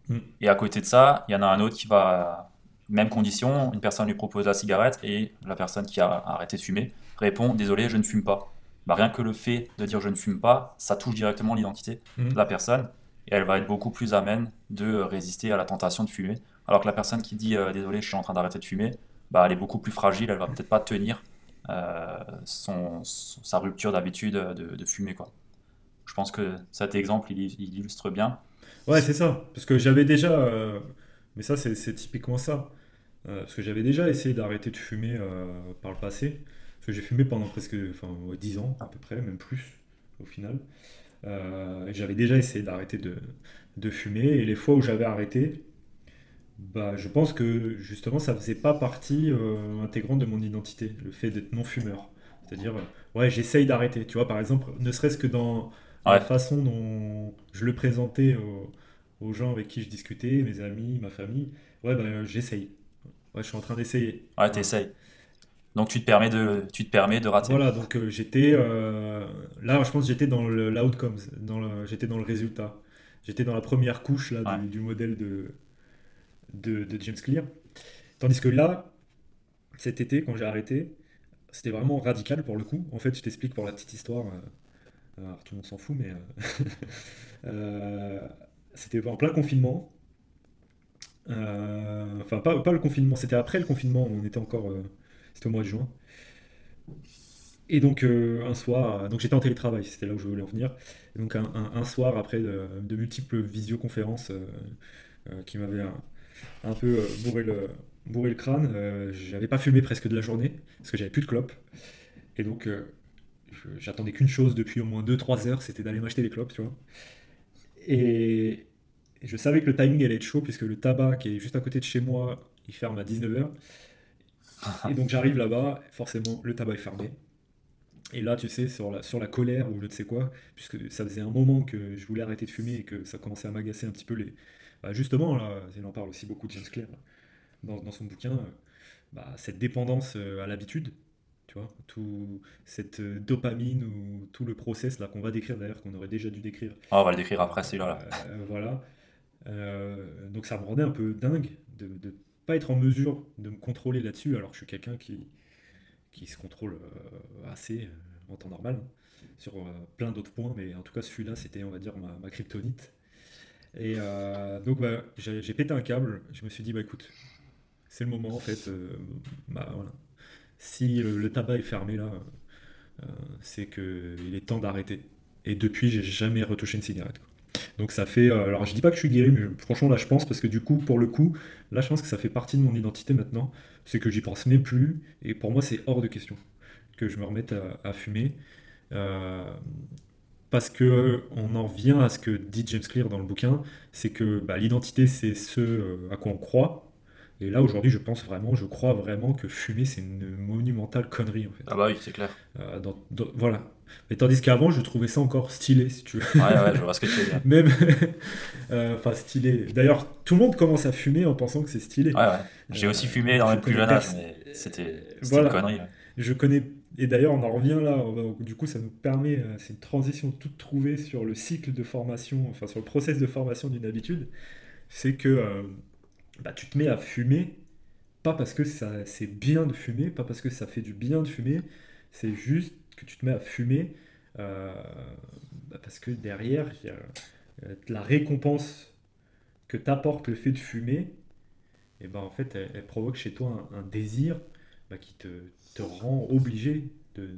Mm. Et à côté de ça, il y en a un autre qui va. Même condition, une personne lui propose la cigarette et la personne qui a arrêté de fumer répond désolé, je ne fume pas. Bah, rien que le fait de dire je ne fume pas, ça touche directement l'identité mhm. de la personne et elle va être beaucoup plus amène de résister à la tentation de fumer. Alors que la personne qui dit euh, désolé, je suis en train d'arrêter de fumer, bah, elle est beaucoup plus fragile, elle va peut-être pas tenir euh, son, sa rupture d'habitude de, fumer. Quoi. Je pense que cet exemple, il, illustre bien. Ouais, c'est ça. Parce que j'avais déjà. Euh, mais ça, c'est typiquement ça. parce que j'avais déjà essayé d'arrêter de fumer par le passé j'ai fumé pendant presque enfin, 10 ans à peu près, même plus au final. Euh, j'avais déjà essayé d'arrêter de, de, fumer et les fois où j'avais arrêté, bah, je pense que justement ça faisait pas partie euh, intégrante de mon identité, le fait d'être non-fumeur. C'est-à-dire, euh, ouais, j'essaye d'arrêter. Tu vois, par exemple, ne serait-ce que dans la façon dont je le présentais aux gens avec qui je discutais, mes amis, ma famille, ouais, ben, j'essaye. Ouais, je suis en train d'essayer. Ouais, t'essayes. Donc tu te permets de, tu te permets de rater. Voilà, donc euh, j'étais euh, là, je pense que j'étais dans le l'outcomes, dans le, j'étais dans le résultat. J'étais dans la première couche là, du, Ouais. du modèle de, de, de James Clear. Tandis que là, cet été, quand j'ai arrêté, c'était vraiment radical pour le coup. En fait, je t'explique pour la petite histoire. euh, alors, tout le monde s'en fout, mais c'était en plein confinement. Enfin, pas, pas le confinement, c'était après le confinement, on était encore. C'était au mois de juin. Et donc, euh, un soir, donc j'étais en télétravail, c'était là où je voulais en venir. Et donc, un, soir, après de, multiples visioconférences euh, euh, qui m'avaient un, peu bourré le, bourré le crâne, j'avais pas fumé presque de la journée, parce que j'avais plus de clopes. Et donc, j'attendais qu'une chose depuis au moins deux trois heures, c'était d'aller m'acheter des clopes, tu vois. Et, et je savais que le timing allait être chaud, puisque le tabac qui est juste à côté de chez moi, il ferme à 19h. Et donc j'arrive là-bas, forcément, le tabac est fermé. Et là, tu sais, sur la, sur la colère ou je ne sais quoi, puisque ça faisait un moment que je voulais arrêter de fumer et que ça commençait à m'agacer un petit peu les... Bah, justement, là, il en parle aussi beaucoup de James Clear dans, dans son bouquin, bah, cette dépendance euh, à l'habitude, tu vois, tout cette euh, dopamine ou tout le process là qu'on va décrire d'ailleurs, qu'on aurait déjà dû décrire. Ah, on va le décrire après celui-là. là. Euh, voilà. Euh, donc ça me rendait un peu dingue de pas être en mesure de me contrôler là-dessus, alors que je suis quelqu'un qui, se contrôle euh, assez euh, en temps normal hein, sur euh, plein d'autres points, mais en tout cas celui-là c'était on va dire ma, ma kryptonite. Et donc bah, j'ai pété un câble, je me suis dit bah écoute, c'est le moment en fait, bah. Si le, tabac est fermé là, euh, c'est que il est temps d'arrêter. Et depuis j'ai jamais retouché une cigarette. Donc ça fait, euh, alors je dis pas que je suis guéri, mais franchement là je pense parce que du coup pour le coup, là je pense que ça fait partie de mon identité maintenant, c'est que j'y pense même plus et pour moi c'est hors de question que je me remette à, à fumer. Euh, parce que euh, on en vient à ce que dit James Clear dans le bouquin, c'est que bah, l'identité c'est ce à quoi on croit. Et là aujourd'hui je pense vraiment, je crois vraiment que fumer c'est une monumentale connerie en fait. Ah bah oui, c'est clair. Euh, dans- dans- voilà. Mais tandis qu'avant je trouvais ça encore stylé si tu veux. Ouais, ouais, je vois ce que tu veux dire. Même, euh, enfin stylé. D'ailleurs tout le monde commence à fumer en pensant que c'est stylé. Ouais, ouais. J'ai aussi Euh, fumé dans le plus jeune âge, mais c'était Voilà. une connerie. ouais. Je connais, et d'ailleurs on en revient là, du coup ça nous permet, euh, c'est une transition toute trouvée sur le cycle de formation, enfin sur le process de formation d'une habitude, c'est que euh, bah, tu te mets à fumer, pas parce que ça c'est bien de fumer, pas parce que ça fait du bien de fumer, c'est juste que tu te mets à fumer euh, bah, parce que derrière, euh, la récompense que t'apporte le fait de fumer, et ben en fait elle, provoque chez toi un, désir bah, qui te, te rend obligé de,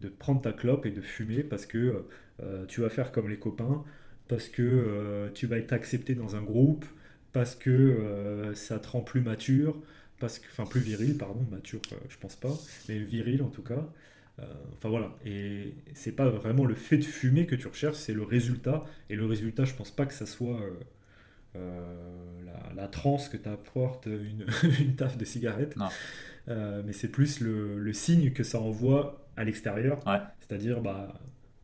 de prendre ta clope et de fumer parce que euh, tu vas faire comme les copains, parce que tu vas être accepté dans un groupe, parce que ça te rend plus mature, parce que, enfin plus viril, pardon, mature, je pense pas, mais viril en tout cas. Euh, enfin voilà, et c'est pas vraiment le fait de fumer que tu recherches, c'est le résultat. Et le résultat, je pense pas que ça soit euh, euh, la, la transe que t'apporte une, une taffe de cigarette. Non. Euh, mais c'est plus le, le signe que ça envoie à l'extérieur. Ouais. C'est-à-dire, bah,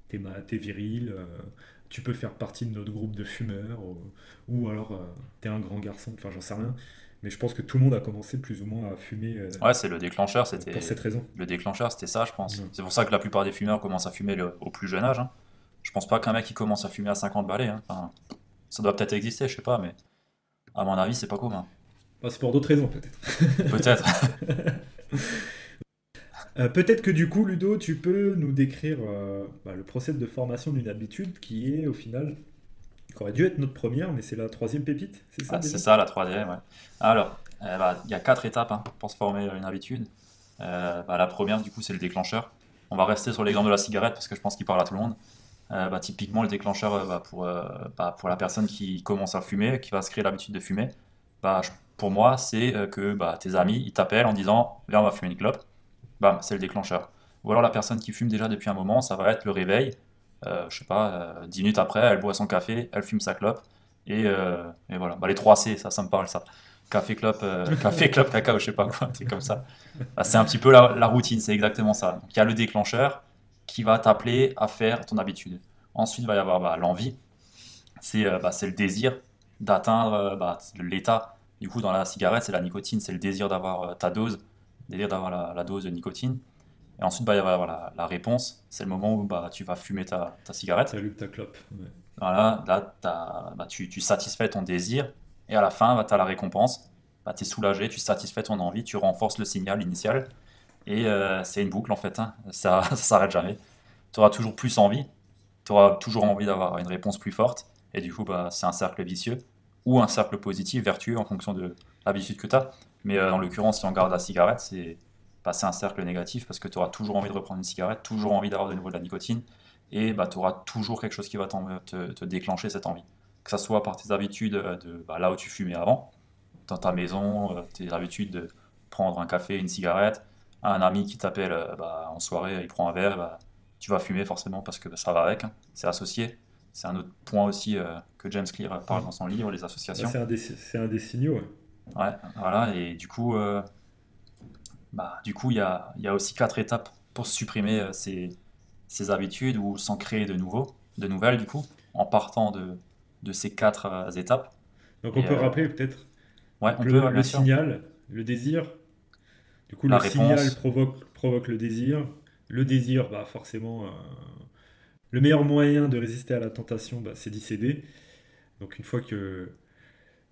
t'es, t'es viril, euh, tu peux faire partie de notre groupe de fumeurs, ou, ou alors t'es un grand garçon, enfin j'en sais rien. Mais je pense que tout le monde a commencé plus ou moins à fumer euh, Ouais, c'est le déclencheur, c'était pour cette raison. le déclencheur, c'était ça, je pense. C'est pour ça que la plupart des fumeurs commencent à fumer le- au plus jeune âge. hein. Je pense pas qu'un mec qui commence à fumer à 50 balais. hein. Enfin, ça doit peut-être exister, je sais pas, mais à mon avis, c'est pas commun. Bah, c'est pour d'autres raisons peut-être. Peut-être. Euh, peut-être que du coup, Ludo, tu peux nous décrire euh, bah, le process de formation d'une habitude qui est au final, qui aurait dû être notre première, mais c'est la troisième pépite, c'est ça Ah, c'est ça la troisième, ouais. Alors, euh, bah, il y a quatre étapes hein, pour se former une habitude. Euh, bah, la première, du coup, c'est le déclencheur. On va rester sur l'exemple de la cigarette parce que je pense qu'il parle à tout le monde. Euh, bah, typiquement, le déclencheur euh, bah, pour, euh, pour la personne qui commence à fumer, qui va se créer l'habitude de fumer, bah, je- pour moi, c'est euh, que tes amis ils t'appellent en disant Viens, on va fumer une clope. Bam, c'est le déclencheur. Ou alors la personne qui fume déjà depuis un moment, ça va être le réveil. Euh, je sais pas, euh, 10 minutes après, elle boit son café, elle fume sa clope. Et, euh, et voilà, bah, les 3 C, ça, ça me parle ça. Café, clope, euh, café, clope, cacao, je sais pas quoi, truc comme ça. Bah, c'est un petit peu la, la routine, c'est exactement ça. Il y a le déclencheur qui va t'appeler à faire ton habitude. Ensuite, il va y avoir bah, l'envie, c'est euh, bah, c'est le désir. d'atteindre bah, l'état. Du coup, dans la cigarette, c'est la nicotine, c'est le désir d'avoir ta dose, le désir d'avoir la, dose de nicotine. Et ensuite, bah, il va y avoir la, réponse, c'est le moment où bah, tu vas fumer ta, ta cigarette. Tu ta clope. Voilà, là, bah, tu, tu, satisfais ton désir, et à la fin, bah, tu as la récompense. Bah, tu es soulagé, tu satisfais ton envie, tu renforces le signal initial. Et euh, c'est une boucle en fait, hein. ça ne s'arrête jamais. Tu auras toujours plus envie, tu auras toujours envie d'avoir une réponse plus forte. Et du coup, bah, c'est un cercle vicieux ou un cercle positif, vertueux en fonction de l'habitude que tu as. Mais euh, en l'occurrence, si on garde la cigarette, c'est passer un cercle négatif parce que tu auras toujours envie de reprendre une cigarette, toujours envie d'avoir de nouveau de la nicotine. Et bah, tu auras toujours quelque chose qui va te, te, déclencher cette envie. Que ce soit par tes habitudes de bah, là où tu fumais avant, dans ta maison, euh, tes habitudes de prendre un café, une cigarette, un ami qui t'appelle euh, bah, en soirée, il prend un verre, bah, tu vas fumer forcément parce que ça va avec, hein. c'est associé. C'est un autre point aussi euh, que James Clear parle dans son livre, les associations. c'est un, des signaux. Ouais. voilà, et du coup, bah, du coup, il y a, y a, aussi quatre étapes pour supprimer ces, ces, habitudes ou s'en créer de nouveaux, de nouvelles du coup, en partant de, de ces quatre étapes. Donc on peut rappeler peut-être Ouais, le, signal, le désir. Du coup, le signal provoque, provoque le désir. Le désir, bah, forcément, euh, le meilleur moyen de résister à la tentation, bah, c'est d'y céder. Donc, une fois que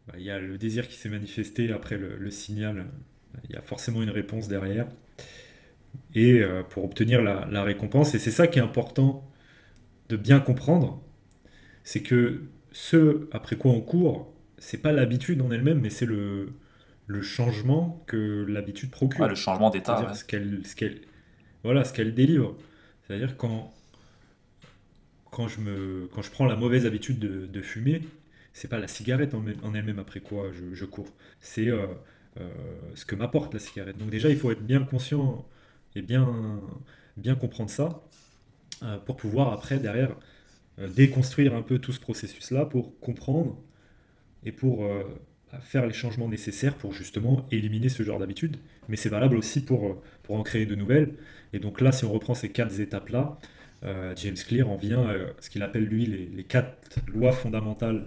bah, il y a le désir qui s'est manifesté après le, signal, il y a forcément une réponse derrière. Et euh, pour obtenir la, la récompense, et c'est ça qui est important de bien comprendre, c'est que ce après quoi on court, c'est pas l'habitude en elle-même, mais c'est le, le changement que l'habitude procure. le changement d'état. Ce qu'elle, voilà, ce qu'elle délivre. C'est-à-dire quand, quand, je me, quand je prends la mauvaise habitude de, de fumer, c'est pas la cigarette en, elle-même après quoi je, je cours. C'est euh, ce que m'apporte la cigarette. Donc déjà, il faut être bien conscient et bien, bien comprendre ça euh, pour pouvoir après, derrière, déconstruire un peu tout ce processus-là pour comprendre et pour euh, faire les changements nécessaires pour justement éliminer ce genre d'habitude. Mais c'est valable aussi pour, euh, pour en créer de nouvelles. Et donc là, si on reprend ces quatre étapes-là, euh, James Clear en vient à ce qu'il appelle lui les, quatre lois fondamentales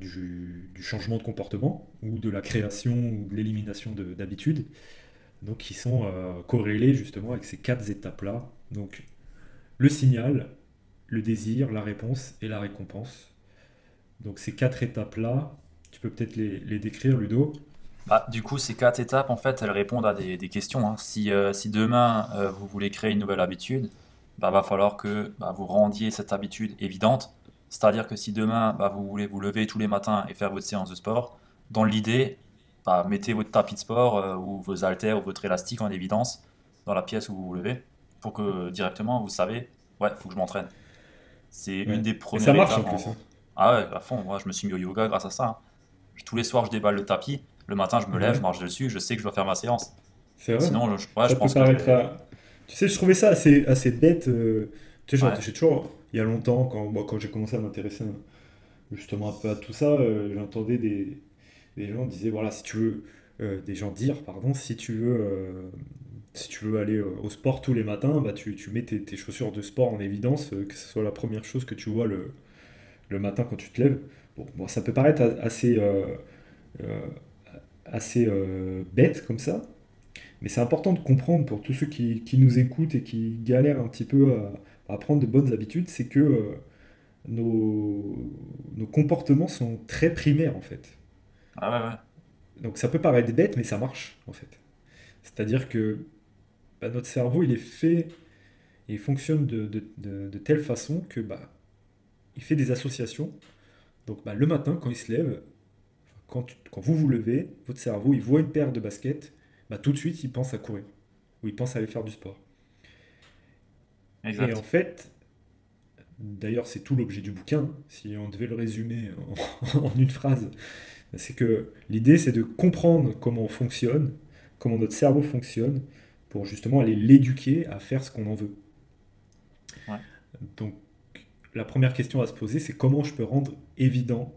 du, du, changement de comportement ou de la création ou de l'élimination d'habitudes. Donc qui sont corrélées justement avec ces quatre étapes-là. Donc le signal, le désir, la réponse et la récompense. Donc ces quatre étapes-là, tu peux peut-être les, décrire, Ludo? Bah, Du coup, ces quatre étapes, en fait, elles répondent à des, questions. Hein. Si, euh, si, demain, euh, vous voulez créer une nouvelle habitude, bah, va falloir que bah, vous rendiez cette habitude évidente. C'est-à-dire que si demain, bah, vous voulez vous lever tous les matins et faire votre séance de sport, dans l'idée, bah, mettez votre tapis de sport euh, ou vos haltères ou votre élastique en évidence dans la pièce où vous vous levez pour que directement, vous savez, ouais, il faut que je m'entraîne. C'est une des premières et ça marche en plus. Hein. Ah ouais, à fond. Moi, je me suis mis au yoga grâce à ça. Hein. Tous les soirs, je déballe le tapis. Le matin, je me lève, je marche dessus. Je sais que je dois faire ma séance. C'est vrai. Sinon, je, je pense que. Tu sais, je trouvais ça assez, assez bête. Euh, tu sais, j'ai toujours, il y a longtemps, quand, quand j'ai commencé à m'intéresser justement un peu à tout ça, euh, j'entendais des, gens disaient voilà, si tu veux, euh, des gens dire, pardon, si tu veux, si tu veux aller au sport tous les matins, bah, tu, tu mets tes, tes, chaussures de sport en évidence, que ce soit la première chose que tu vois le, le matin quand tu te lèves. Bon, ça peut paraître assez, euh, euh, assez euh, bête comme ça, mais c'est important de comprendre pour tous ceux qui, nous écoutent et qui galèrent un petit peu à, prendre de bonnes habitudes, c'est que nos, nos, comportements sont très primaires en fait. Ah ouais, ouais. Donc ça peut paraître bête, mais ça marche en fait. C'est-à-dire que bah, notre cerveau, il est fait, il fonctionne de, de, de telle façon que bah, il fait des associations. Donc bah, le matin, quand il se lève, quand, quand, vous vous levez, votre cerveau, il voit une paire de baskets, bah, tout de suite, il pense à courir. Ou il pense à aller faire du sport. Et en fait, d'ailleurs, c'est tout l'objet du bouquin, si on devait le résumer en, une phrase, c'est que l'idée, c'est de comprendre comment on fonctionne, comment notre cerveau fonctionne, pour justement aller l'éduquer à faire ce qu'on en veut. Donc, la première question à se poser, c'est comment je peux rendre évident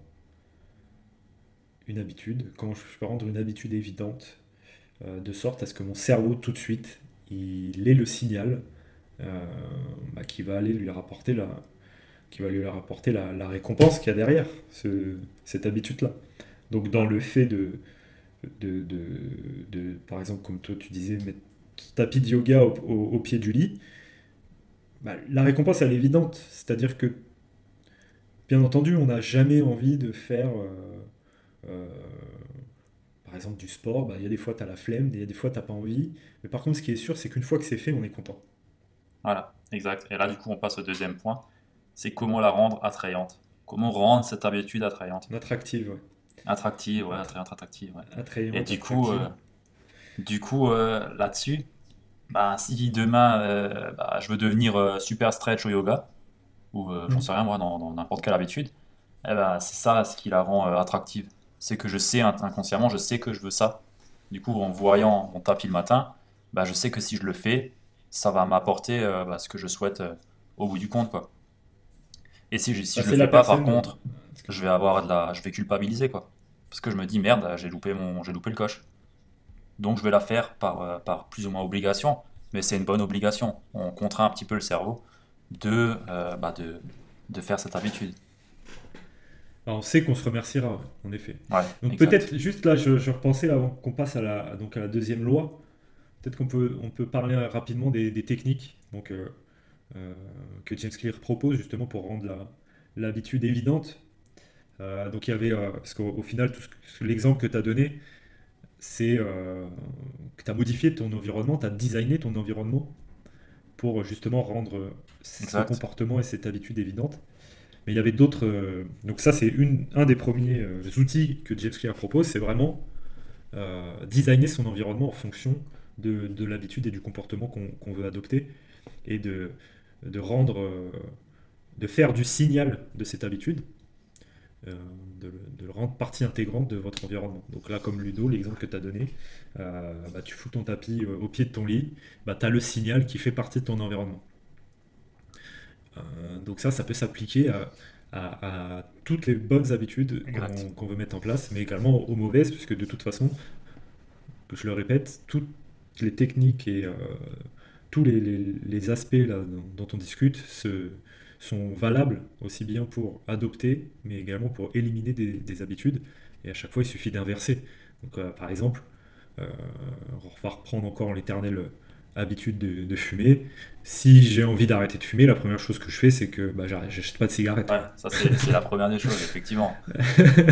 une habitude, comment je peux rendre une habitude évidente, euh, de sorte à ce que mon cerveau, tout de suite, il ait le signal bah, qui va aller lui rapporter la, qui va lui apporter la, récompense qu'il y a derrière cette habitude-là. Donc dans le fait de, de, de, par exemple, comme toi tu disais, mettre tapis de yoga au, pied du lit, bah, la récompense elle est évidente. C'est-à-dire que, bien entendu, on n'a jamais envie de faire, euh, euh, par exemple, du sport. Bah, il y a des fois tu as la flemme, il y a des fois tu n'as pas envie. Mais par contre, ce qui est sûr, c'est qu'une fois que c'est fait, on est content. Voilà, exact. Et là, du coup, on passe au deuxième point. C'est comment la rendre attrayante. Comment rendre cette habitude attrayante. Attractive, ouais. Attractive, ouais, attrayante, attractive. Ouais. Et du coup, euh, du coup euh, là-dessus, bah, si demain euh, bah, je veux devenir super stretch au yoga, ou j'en mm. sais rien moi, dans n'importe quelle habitude, eh ben, c'est ça ce qui la rend attractive. C'est que je sais inconsciemment, je sais que je veux ça. Du coup, en voyant mon tapis le matin, bah, je sais que si je le fais, ça va m'apporter bah, ce que je souhaite au bout du compte. Quoi. Et si je, si je le fais pas, par contre, je vais avoir de la, je vais culpabiliser quoi. Parce que je me dis, merde, j'ai loupé, mon, j'ai loupé le coche. Donc je vais la faire par, euh, par plus ou moins obligation, mais c'est une bonne obligation. On contraint un petit peu le cerveau de, euh, bah de, de, faire cette habitude. on sait qu'on se remerciera, en effet. donc peut-être juste là, je, je, repensais avant qu'on passe à la, donc à la deuxième loi. Peut-être qu'on peut, on peut parler rapidement des, des techniques donc, euh, que James Clear propose justement pour rendre l'habitude évidente. Euh, donc il y avait, euh, parce qu'au final, tout l'exemple que tu as donné, c'est euh, que tu as modifié ton environnement, tu as designé ton environnement pour justement rendre ce comportement et cette habitude évidente. Mais il y avait d'autres. donc ça, c'est un des premiers outils que James Clear propose, c'est vraiment designer son environnement en fonction de, l'habitude et du comportement qu'on veut adopter et de, de rendre, de faire du signal de cette habitude euh, de, le rendre partie intégrante de votre environnement. Donc là, comme Ludo, l'exemple que tu as donné, euh, bah, tu fous ton tapis euh, au pied de ton lit, bah, tu as le signal qui fait partie de ton environnement. donc ça, ça peut s'appliquer à, toutes les bonnes habitudes qu'on veut mettre en place, mais également aux mauvaises, puisque de toute façon, je le répète, toutes les techniques et tous les, aspects dont, on discute sont valables aussi bien pour adopter, mais également pour éliminer des, habitudes. Et à chaque fois, il suffit d'inverser. Donc, euh, par exemple, euh, on va reprendre encore l'éternelle habitude de, fumer. Si j'ai envie d'arrêter de fumer, la première chose que je fais, c'est que bah, j'achète pas de cigarettes. Ouais, ça c'est la première des choses, effectivement.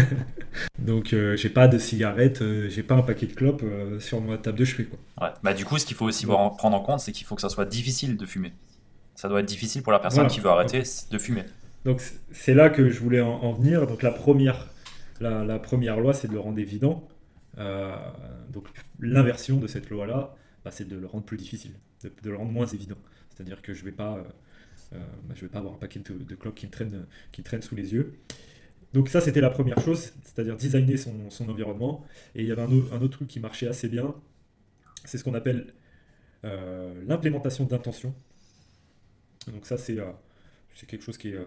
Donc euh, j'ai pas de cigarettes, j'ai pas un paquet de clopes sur ma table de chevet. Quoi. Ouais. Bah, du coup, ce qu'il faut aussi prendre en compte, c'est qu'il faut que ça soit difficile de fumer ça doit être difficile pour la personne qui veut arrêter de fumer. Donc c'est là que je voulais en, venir. Donc la première, la, première loi, c'est de le rendre évident. Euh, donc l'inversion de cette loi-là, bah, c'est de le rendre plus difficile, de, le rendre moins évident. C'est-à-dire que je ne vais, pas, euh, euh, bah, je vais pas avoir un paquet de, de qui me, traînent, qui traînent sous les yeux. Donc ça, c'était la première chose, c'est-à-dire designer son, son, environnement. Et il y avait un, un, autre truc qui marchait assez bien, c'est ce qu'on appelle l'implémentation d'intention. Donc ça, c'est euh, quelque chose qui est, euh,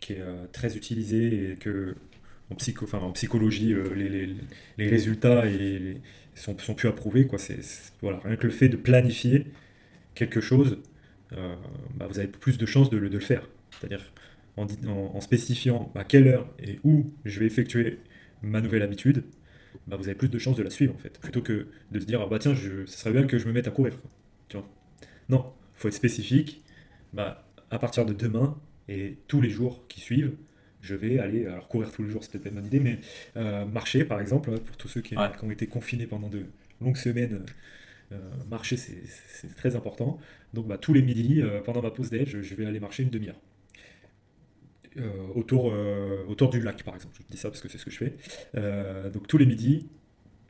qui est euh, très utilisé et que en, psycho, enfin, en psychologie, les, les, les, résultats et sont, sont plus approuvés. Quoi. Voilà, rien que le fait de planifier quelque chose, bah, vous avez plus de chances de, le faire. C'est-à-dire en, en, spécifiant à quelle heure et où je vais effectuer ma nouvelle habitude, bah, vous avez plus de chances de la suivre en fait. Plutôt que de se dire, ah, bah tiens, je, ça serait bien que je me mette à courir. Tu vois non, il faut être spécifique bah, à partir de demain et tous les jours qui suivent, je vais aller, alors courir tous les jours, c'est peut-être pas une bonne idée, mais euh, marcher par exemple, hein, pour tous ceux qui, ont été confinés pendant de longues semaines, euh, marcher c'est très important. Donc bah, tous les midis, euh, pendant ma pause déj, je vais aller marcher une demi-heure. autour, autour du lac par exemple, je dis ça parce que c'est ce que je fais. donc tous les midis,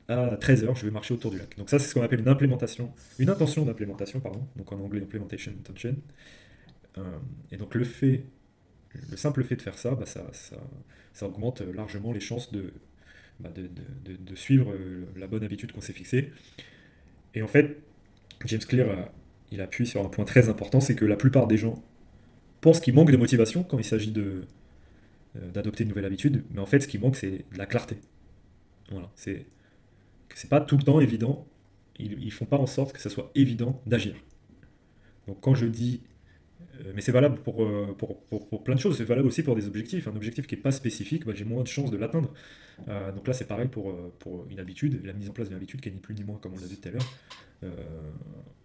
à 13h, je vais marcher autour du lac. Donc ça c'est ce qu'on appelle une implémentation, une intention d'implémentation, pardon, donc en anglais implementation intention. Euh, et donc le fait, le simple fait de faire ça, bah, ça, ça, augmente largement les chances de, bah, de, de, de, suivre euh, la bonne habitude qu'on s'est fixée. Et en fait, James Clear, euh, il appuie sur un point très important, c'est que la plupart des gens pensent qu'il manque de motivation quand il s'agit de d'adopter une nouvelle habitude, mais en fait, ce qui manque, c'est de la clarté. Voilà, c'est c'est pas tout le temps évident. Ils, ils font pas en sorte que ça soit évident d'agir. Donc quand je dis Euh, mais c'est valable pour, euh, pour, pour, pour, plein de choses. C'est valable aussi pour des objectifs. Un objectif qui n'est pas spécifique, bah, j'ai moins de chances de l'atteindre. Euh, donc là, c'est pareil pour, pour une habitude, la mise en place d'une habitude qui est ni plus ni moins, comme on l'a dit tout à l'heure,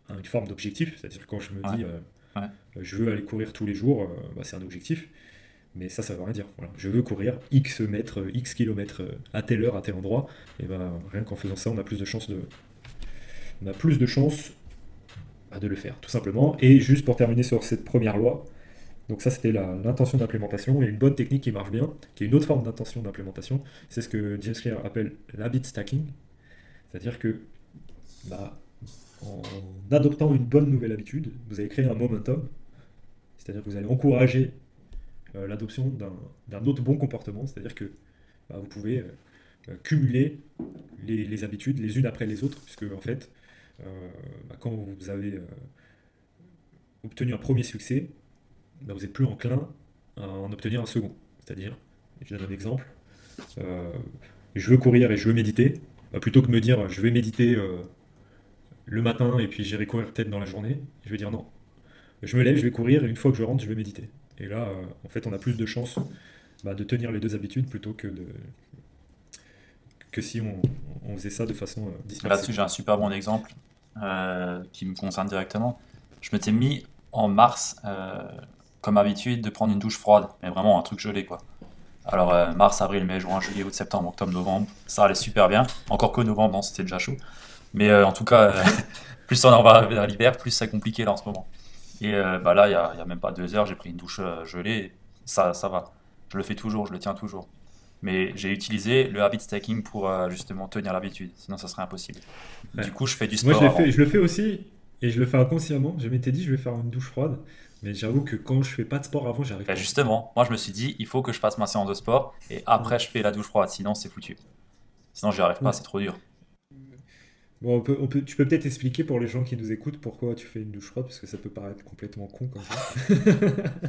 une forme d'objectif. C'est-à-dire quand je me dis, je veux aller courir tous les jours, bah, c'est un objectif. Mais ça, ça veut rien dire. Voilà. Je veux courir X mètres, X kilomètres à telle heure, à tel endroit. Et ben, rien qu'en faisant ça, on a plus de chances de, on a plus de chances de le faire, tout simplement. Et juste pour terminer sur cette première loi, donc ça c'était l'intention d'implémentation. Et une bonne technique qui marche bien, qui est une autre forme d'intention d'implémentation, c'est ce que James Clear appelle l'habit stacking, c'est-à-dire que bah, en adoptant une bonne nouvelle habitude, vous allez créer un momentum, c'est-à-dire que vous allez encourager euh, l'adoption d'un autre bon comportement, c'est-à-dire que bah, vous pouvez euh, cumuler les, habitudes les unes après les autres, puisque en fait, bah, quand vous avez euh, obtenu un premier succès, bah, vous n'êtes plus enclin à en obtenir un second. C'est-à-dire, je donne un exemple, euh, je veux courir et je veux méditer, bah, plutôt que me dire je vais méditer le matin et puis j'irai courir peut-être dans la journée, je vais dire non. Je me lève, je vais courir et une fois que je rentre, je vais méditer. Et là, en fait, on a plus de chances de tenir les deux habitudes plutôt que de, que si on, faisait ça de façon euh, Là-dessus, j'ai un super bon exemple. Euh, qui me concerne directement. Je m'étais mis en mars, euh, comme habitude, de prendre une douche froide, mais vraiment un truc gelé quoi. Alors euh, mars, avril, mai, juin, juillet, août, septembre, octobre, novembre, ça allait super bien. Encore que novembre, c'était déjà chaud. Mais en tout cas, plus on en va vers l'hiver, plus c'est compliqué là en ce moment. Et bah là, il n'y a, même pas deux heures, j'ai pris une douche gelée, ça, ça va. Je le fais toujours, je le tiens toujours. Mais j'ai utilisé le habit stacking pour euh, justement tenir l'habitude, sinon ça serait impossible. Du coup, je fais du sport. Moi, je, je, le fais aussi, et je le fais inconsciemment. Je m'étais dit, je vais faire une douche froide, mais j'avoue que quand je fais pas de sport avant, j'arrive ben, pas. Justement, moi je me suis dit, il faut que je fasse ma séance de sport, et après je fais la douche froide, sinon c'est foutu. Sinon, j'y arrive pas, c'est trop dur. Bon, on peut, on peut, tu peux peut-être expliquer pour les gens qui nous écoutent pourquoi tu fais une douche froide, parce que ça peut paraître complètement con comme ça.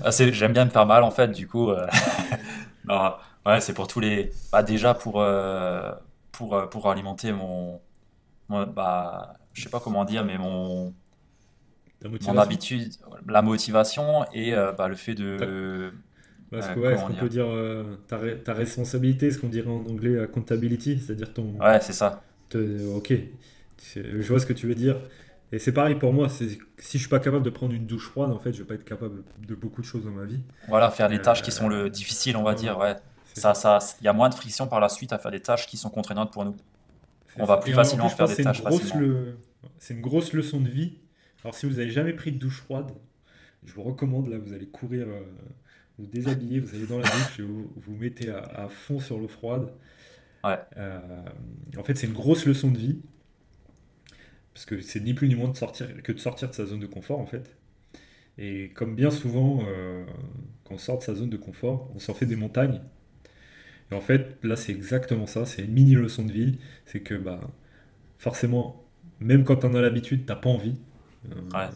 Ah, j'aime bien me faire mal en fait, du coup. Euh, non, Ouais, c'est pour tous les. Bah, déjà pour, euh, pour, euh, pour alimenter mon. bah, je sais pas comment dire, mais mon. Mon habitude, la motivation et euh, bah, le fait de. Parce que, ouais, ce qu'on peut dire ta, ta, responsabilité, ce qu'on dirait en anglais accountability, c'est-à-dire ton. Ouais, c'est ça. ok, je vois ce que tu veux dire. Et c'est pareil pour moi, si je suis pas capable de prendre une douche froide, en fait, je vais pas être capable de beaucoup de choses dans ma vie. Voilà, faire des tâches qui sont le difficiles, on va dire, ouais. Ça, ça, il y a moins de friction par la suite à faire des tâches qui sont contraignantes pour nous. On va plus facilement faire des tâches C'est une grosse leçon de vie. Alors si vous n'avez jamais pris de douche froide, je vous recommande, là, vous allez courir, euh, vous déshabiller, vous allez dans la douche et vous vous mettez à, fond sur l'eau froide. Ouais. Euh, en fait, c'est une grosse leçon de vie. Parce que c'est ni plus ni moins de sortir, que de sortir de sa zone de confort, en fait. Et comme bien souvent, euh, quand on sort de sa zone de confort, on s'en fait des montagnes. Et en fait, là, c'est exactement ça. C'est une mini leçon de vie. C'est que, bah, forcément, même quand on a l'habitude, t'as pas envie. Euh,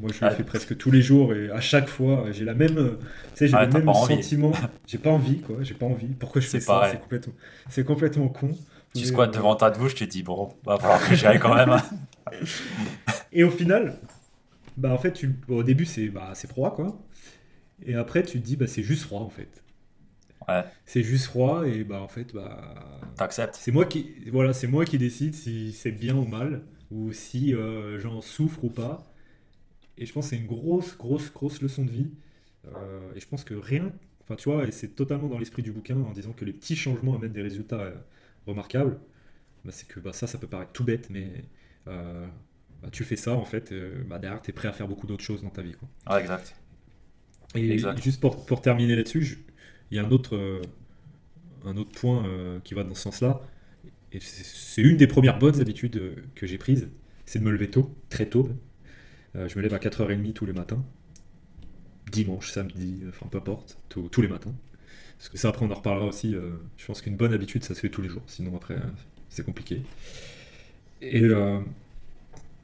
moi, je le fais presque tous les jours et à chaque fois, j'ai la même, tu sais, j'ai le même sentiment. j'ai pas envie, quoi. J'ai pas envie. Pourquoi je fais ça? C'est complètement, c'est complètement con. Tu squattes devant ta douche, tu te dis bon, bah, va que j'y aille quand même. et au final, bah en fait, tu, au début c'est bah, c'est froid, quoi. Et après, tu te dis bah c'est juste froid en fait. C'est juste froid et bah en fait bah. T'acceptes. C'est moi qui voilà c'est moi qui décide si c'est bien ou mal ou si euh, j'en souffre ou pas. Et je pense que c'est une grosse grosse grosse leçon de vie. Euh, et je pense que rien, enfin tu vois, et c'est totalement dans l'esprit du bouquin en disant que les petits changements amènent des résultats euh, remarquables. Bah, c'est que bah, ça ça peut paraître tout bête mais bah, tu fais ça en fait, bah, derrière tu es prêt à faire beaucoup d'autres choses dans ta vie. Quoi. exact. Et juste pour, pour terminer là-dessus, il y a un autre, euh, un autre point euh, qui va dans ce sens-là. Et c'est une des premières bonnes habitudes euh, que j'ai prises, c'est de me lever tôt, très tôt. je me lève à 4h30 tous les matins. Dimanche, samedi, enfin peu importe, tous les matins. Parce que ça, après, on en reparlera aussi. je pense qu'une bonne habitude, ça se fait tous les jours. Sinon, après, c'est compliqué. Et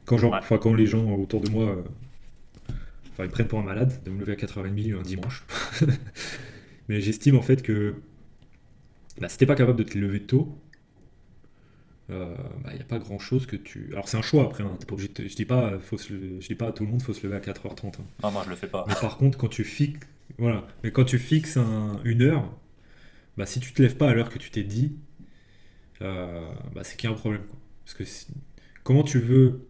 quand, les gens autour de moi enfin, ils prennent pour un malade de me lever à 4h30 un dimanche. Mais j'estime en fait que bah, si t'es pas capable de te lever tôt, euh, bah, il n'y a pas grand chose que tu. Alors c'est un choix après, hein, pas je dis pas, faut se je dis pas à tout le monde faut se lever à 4h30. hein. Non, moi je le fais pas. Mais par contre, quand tu fixes, voilà, mais quand tu fixes un- une heure, bah, si tu te lèves pas à l'heure que tu t'es dit, euh, bah, c'est qu'il y a un problème. quoi. Parce que si- comment tu veux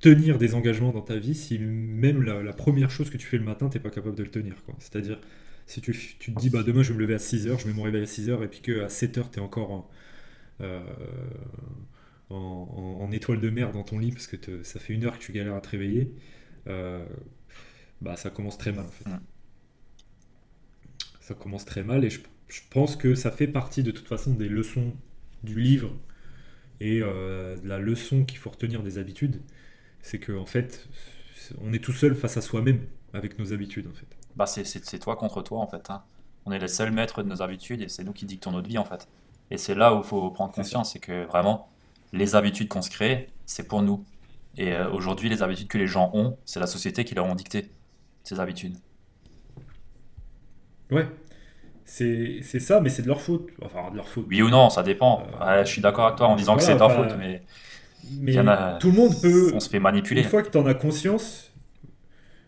tenir des engagements dans ta vie si même la, la première chose que tu fais le matin, t'es pas capable de le tenir. C'est-à-dire, si tu, tu te dis, bah, demain je vais me lever à 6 heures, je mets mon réveil à 6 heures, et puis qu'à 7 heures, t'es encore en, euh, en, en- en étoile de mer dans ton lit, parce que te- ça fait une heure que tu galères à te réveiller, euh, bah, ça commence très mal, en fait. Ça commence très mal, et je, je pense que ça fait partie, de toute façon, des leçons du livre, et euh, de la leçon qu'il faut retenir des habitudes, c'est que en fait, on est tout seul face à soi-même avec nos habitudes en fait. Bah, c'est toi contre toi en fait. hein. On est les seuls maîtres de nos habitudes et c'est nous qui dictons notre vie en fait. Et c'est là où il faut prendre conscience, c'est que vraiment, les habitudes qu'on se crée, c'est pour nous. Et euh, aujourd'hui, les habitudes que les gens ont, c'est la société qui leur ont dicté ces habitudes. Ouais, c'est ça, mais c'est de leur faute. Enfin, de leur faute. Oui ou non, ça dépend. Euh, Ouais, je suis d'accord avec toi en disant que c'est ta enfin, faute, mais Mais il y en a- tout le monde peut, on se fait une manipuler. fois que tu en as conscience,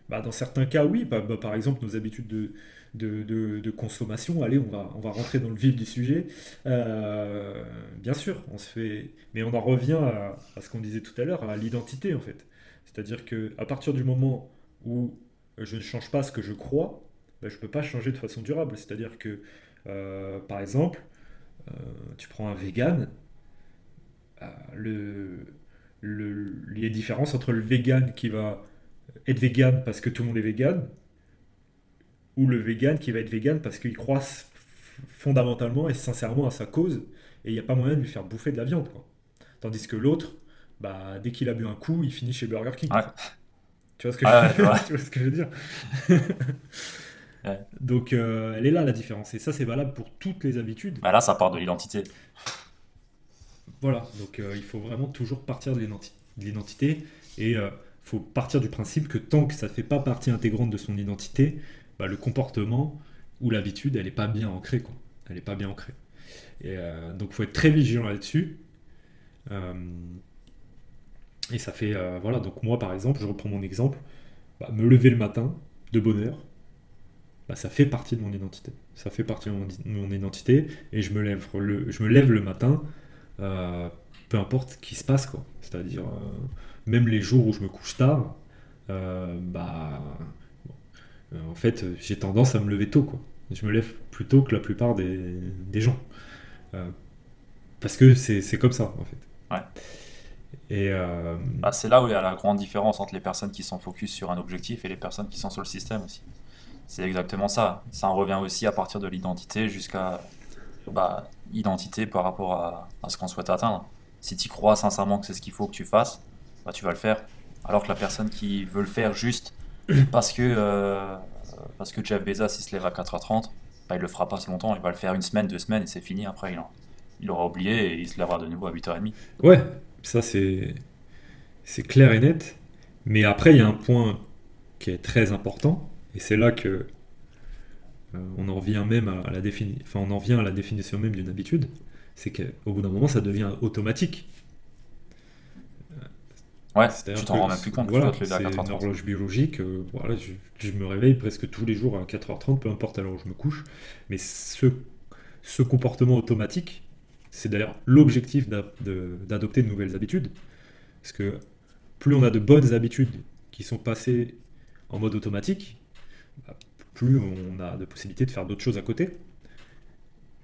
bah, dans certains cas, oui. Bah, bah, par exemple, nos habitudes de, de, de- consommation, allez, on va, on va rentrer dans le vif du sujet. Euh, bien sûr, on se fait. Mais on en revient à, à ce qu'on disait tout à l'heure, à l'identité en fait. C'est-à-dire que à partir du moment où je ne change pas ce que je crois, bah, je ne peux pas changer de façon durable. C'est-à-dire que, euh, par exemple, euh, tu prends un vegan, le, le- les différences entre le vegan qui va être vegan parce que tout le monde est vegan, ou le vegan qui va être vegan parce qu'il croit fondamentalement et sincèrement à sa cause, et il n'y a pas moyen de lui faire bouffer de la viande. Quoi. Tandis que l'autre, bah, dès qu'il a bu un coup, il finit chez Burger King. Ouais. Tu vois ce que, Ouais, je... ouais, ouais. tu vois ce que je veux dire? Donc euh, elle est là la différence, et ça c'est valable pour toutes les habitudes. Bah là, ça part de l'identité. Voilà, donc euh, il faut vraiment toujours partir de l'identi- de l'identité et il faut partir du principe que tant que ça ne fait pas partie intégrante de son identité, bah, le comportement ou l'habitude, elle n'est pas bien ancrée. Quoi. Elle n'est pas bien ancrée. Et euh, donc il faut être très vigilant là-dessus. Euh, et ça fait, euh, voilà, donc moi par exemple, je reprends mon exemple, bah, me lever le matin de bonne heure, bah, ça fait partie de mon identité. Ça fait partie de mon, identité et je me lève le, je me lève le matin peu importe ce qui se passe, quoi. C'est-à-dire, même les jours où je me couche tard, euh, bah, bon, euh, en fait, j'ai tendance à me lever tôt, quoi. Je me lève plus tôt que la plupart des, des gens. Euh, parce que c'est c'est comme ça, en fait. Ouais. Et euh, Bah, c'est là où il y a la grande différence entre les personnes qui sont focus sur un objectif et les personnes qui sont sur le système aussi. C'est exactement ça. Ça en revient aussi à partir de l'identité jusqu'à bah, identité par rapport à, à ce qu'on souhaite atteindre. Si tu crois sincèrement que c'est ce qu'il faut que tu fasses, bah, tu vas le faire. Alors que la personne qui veut le faire juste parce que, euh, parce que Jeff Bezos il se lève à 4h30, bah, il le fera pas si longtemps. Il va le faire une semaine, deux semaines et c'est fini. Après, il, en- aura oublié et il se lèvera de nouveau à 8h30. Ouais, ça c'est clair et net. Mais après, il y a un point qui est très important, et c'est là que euh, on en vient même à la défini- enfin, on en vient à la définition même d'une habitude, c'est qu'au bout d'un moment, ça devient automatique. Ouais, tu t'en rends même plus compte. Voilà, c'est une 4h30. horloge biologique. euh, voilà, je, je me réveille presque tous les jours à 4h30, peu importe à l'heure où je me couche. Mais ce, ce comportement automatique, c'est d'ailleurs l'objectif de- d'adopter de nouvelles habitudes. Parce que plus on a de bonnes habitudes qui sont passées en mode automatique, bah, plus on a de possibilités de faire d'autres choses à côté.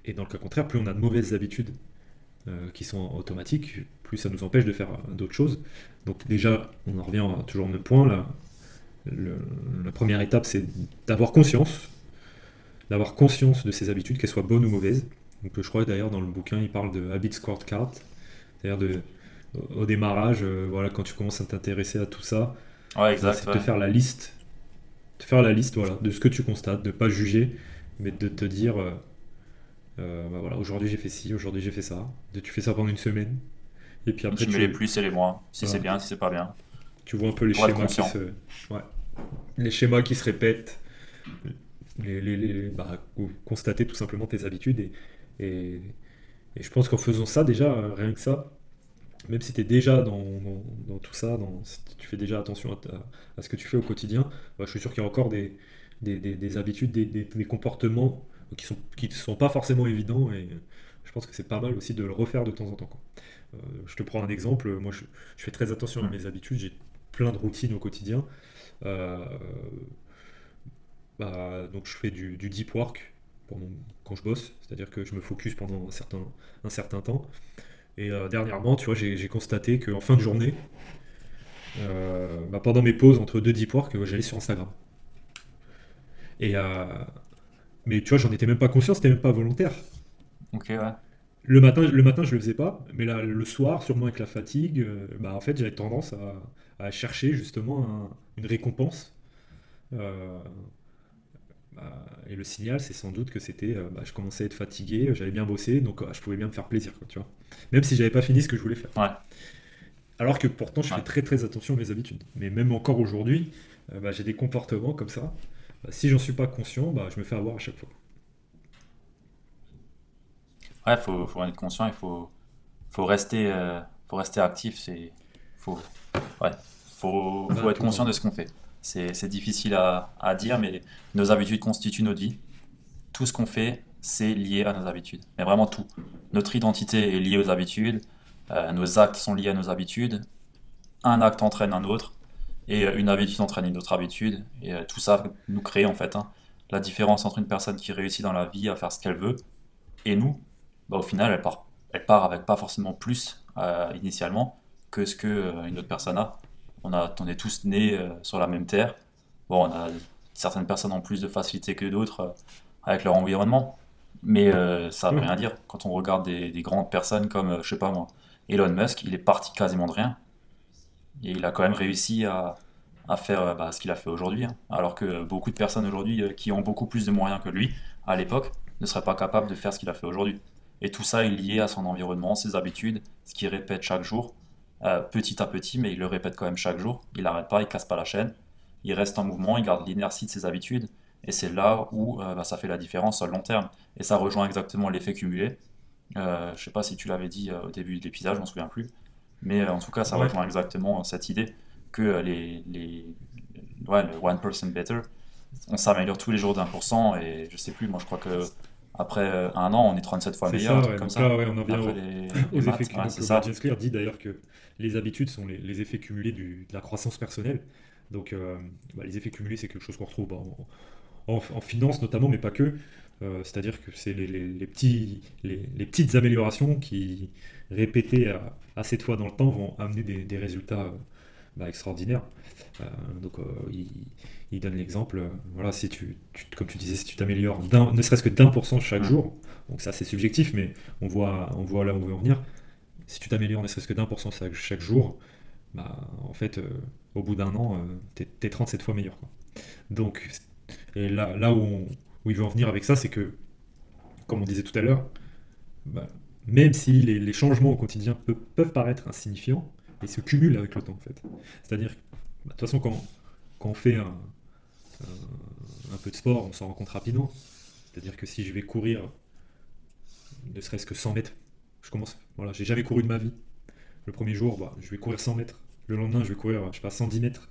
Et dans le cas contraire, plus on a de mauvaises habitudes euh, qui sont automatiques, plus ça nous empêche de faire euh, d'autres choses. Donc déjà, on en revient toujours au même point. Là. Le- la première étape, c'est d'avoir conscience, d'avoir conscience de ses habitudes, qu'elles soient bonnes ou mauvaises. Donc je crois d'ailleurs dans le bouquin, il parle de habit scorecard, c'est-à-dire de au démarrage, euh, voilà, quand tu commences à t'intéresser à tout ça, Ouais, exact. c'est de ouais. te faire la liste, de faire la liste, voilà, de ce que tu constates, de pas juger, mais de te dire, euh, euh, bah voilà, aujourd'hui j'ai fait ci, aujourd'hui j'ai fait ça. Tu fais ça pendant une semaine, et puis après tu mets les plus et les moins. Si c'est bien, si c'est pas bien. tu vois un peu les Pour schémas qui se, ouais. les schémas qui se répètent, les, les- les- bah, co- constater tout simplement tes habitudes et, et, Et je pense qu'en faisant ça, déjà, rien que ça, même si tu es déjà dans, dans- tout ça, dans, si tu fais déjà attention à, à ce que tu fais au quotidien, bah, je suis sûr qu'il y a encore des, des, des- des habitudes, des, des- des comportements qui sont, qui sont pas forcément évidents. Et je pense que c'est pas mal aussi de le refaire de temps en temps, quoi. Euh, je te prends un exemple. Moi, je, je fais très attention à mes habitudes. J'ai plein de routines au quotidien. Euh, bah, donc, je fais du, du deep work pendant, quand je bosse, c'est-à-dire que je me focus pendant un certain, un certain temps. Et euh, dernièrement, tu vois, j'ai constaté qu'en fin de journée, euh, bah, pendant mes pauses entre deux deep work, euh, j'allais sur Instagram. Et, euh, mais tu vois, j'en étais même pas conscient, c'était même pas volontaire. Ok, ouais. Le matin, le matin, je le faisais pas, mais là, le soir, sûrement avec la fatigue, euh, bah, en fait, j'avais tendance à, à chercher justement un- une récompense. Euh, bah, et le signal, c'est sans doute que c'était, euh, bah, je commençais à être fatigué, j'avais bien bossé, donc euh, je pouvais bien me faire plaisir, quoi, tu vois. Même si j'avais pas fini ce que je voulais faire. Ouais, Alors que pourtant, je ouais. fais très très attention à mes habitudes. Mais même encore aujourd'hui, euh, bah, j'ai des comportements comme ça. Bah, si j'en suis pas conscient, bah, je me fais avoir à chaque fois. Ouais, faut, faut en être conscient, il faut, faut rester, euh, faut rester actif. C'est, faut, ouais, faut, Bah, être conscient de ce qu'on fait. C'est, c'est difficile à, à dire, mais nos habitudes constituent notre vie. Tout ce qu'on fait, c'est lié à nos habitudes. Mais vraiment tout. Notre identité est liée aux habitudes. euh, nos actes sont liés à nos habitudes. Un acte entraîne un autre. Et euh, une habitude entraîne une autre habitude. Et euh, tout ça nous crée en fait hein, la différence entre une personne qui réussit dans la vie à faire ce qu'elle veut et nous, bah, au final, elle part, elle part avec pas forcément plus euh, initialement que ce que euh, une autre personne a. On a, on est tous nés euh, sur la même terre. Bon, on a certaines personnes ont plus de facilité que d'autres avec leur environnement, mais ça veut Oui. rien dire. Quand on regarde des, des grandes personnes comme, je sais pas moi, Elon Musk, il est parti quasiment de rien et il a quand même réussi à, à faire euh, bah, ce qu'il a fait aujourd'hui. hein. Alors que beaucoup de personnes aujourd'hui euh, qui ont beaucoup plus de moyens que lui à l'époque ne seraient pas capables de faire ce qu'il a fait aujourd'hui. Et tout ça est lié à son environnement, ses habitudes, ce qu'il répète chaque jour, euh, petit à petit, mais il le répète quand même chaque jour. Il n'arrête pas, il casse pas la chaîne, il reste en mouvement, il garde l'inertie de ses habitudes, et c'est là où bah, ça fait la différence le long terme. Et ça rejoint exactement l'effet cumulé. Je sais pas si tu l'avais dit au début de l'épisode, je m'en souviens plus, mais euh, en tout cas, ça Ouais. rejoint exactement euh, cette idée que euh, les, les, ouais, le 1% better, on s'améliore tous les jours d'un pour cent, et je sais plus, moi je crois que après un an, on est 37 fois meilleur, ça, ouais. comme ça. là, ouais, on en vient les, aux les effets ouais, cumulés. ça. James Clear dit d'ailleurs que les habitudes sont les, les effets cumulés du- de la croissance personnelle. Donc, euh, bah, les effets cumulés, c'est quelque chose qu'on retrouve bah, en, en- en finance notamment, mais pas que. Euh, c'est-à-dire que c'est les, les- les petits, les, les petites améliorations qui, répétées à- assez de fois dans le temps, vont amener des, des résultats euh, bah, extraordinaires. Euh, donc, euh, il, il donne l'exemple, voilà, si tu, tu- comme tu disais, si tu t'améliores d'un- ne serait-ce que d'un pour cent chaque jour, donc ça c'est subjectif, mais on voit, on voit là où on veut en venir. Si tu t'améliores ne serait-ce que d'un pour cent chaque, jour, bah, en fait, euh, au bout d'un an, euh, t'es, t'es 37 fois meilleur. quoi. Donc, et là, là où, on- où il veut en venir avec ça, c'est que, comme on disait tout à l'heure, bah, même si les, changements au quotidien peu- peuvent paraître insignifiants, ils se cumulent avec le temps, en fait. C'est-à-dire, bah, de toute façon, quand, quand on fait un peu de sport, on s'en rend compte rapidement. C'est-à-dire que si je vais courir ne serait-ce que 100 mètres, je commence, voilà, j'ai jamais couru de ma vie. Le premier jour, bah, je vais courir 100 mètres. Le lendemain, je vais courir, je sais pas, 110 mètres.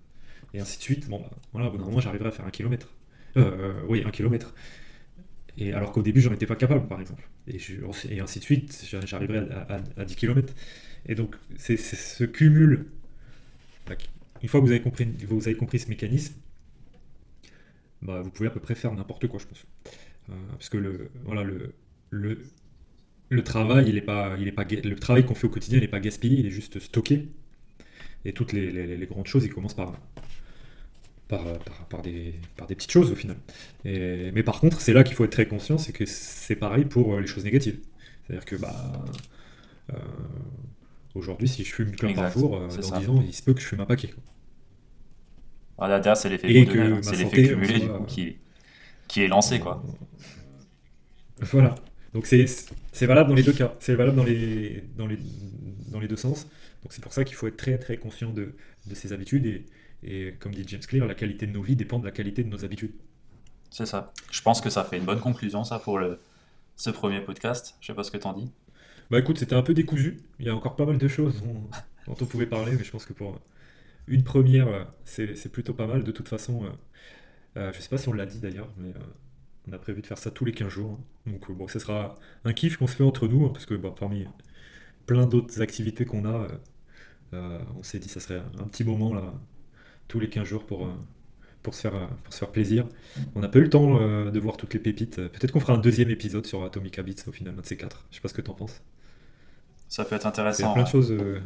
Et ainsi de suite. Bon, bah, voilà, au bout d'un moment, j'arriverai à faire un kilomètre. Euh, oui, un kilomètre. Et alors qu'au début, j'en étais pas capable, par exemple. Et, ainsi de suite, j'a- j'arriverai à, à- à 10 km. Et donc, c'est ce cumul. Une fois que vous avez compris, ce mécanisme, bah, vous pouvez à peu près faire n'importe quoi, je pense. Euh, parce que le, voilà, le, travail, il pas, il le travail qu'on fait au quotidien, il n'est pas gaspillé, il est juste stocké. Et toutes les grandes choses, ils commencent par, par, par, par des, par des petites choses au final. Et- mais par contre, c'est là qu'il faut être très conscient, c'est que c'est pareil pour euh, les choses négatives. C'est-à-dire que bah, euh, aujourd'hui, si je fume une clope par jour, euh, dans ça. 10 ans, il se peut que je fume un paquet. Voilà, derrière, c'est l'effet hein. c'est l'effet cumulé du soit- coup qui, qui est lancé quoi. Voilà. Donc c'est c'est valable dans les deux cas. C'est valable dans les, dans les, dans les deux sens. Donc c'est pour ça qu'il faut être très très conscient de, de ses habitudes. Et, et comme dit James Clear, la qualité de nos vies dépend de la qualité de nos habitudes. C'est ça. Je pense que ça fait une bonne conclusion ça pour le, ce premier podcast. Je sais pas ce que t'en dis. Bah écoute, c'était un peu décousu. Il y a encore pas mal de choses dont, dont on pouvait parler, mais je pense que pour une première, c'est plutôt pas mal. De toute façon, euh, euh, je sais pas si on l'a dit d'ailleurs, mais euh, on a prévu de faire ça tous les 15 jours. hein. Donc euh, bon, ce sera un kiff qu'on se fait entre nous, hein, parce que bah, parmi plein d'autres activités qu'on a, on s'est dit ça serait un petit moment là, tous les 15 jours pour, euh, pour se faire, euh, pour se faire plaisir. On n'a pas eu le temps euh, de voir toutes les pépites. Peut-être qu'on fera un deuxième épisode sur Atomic Habits au final, un de ces quatre. Je sais pas ce que t'en penses. Ça peut être Il y a intéressant. plein de choses euh,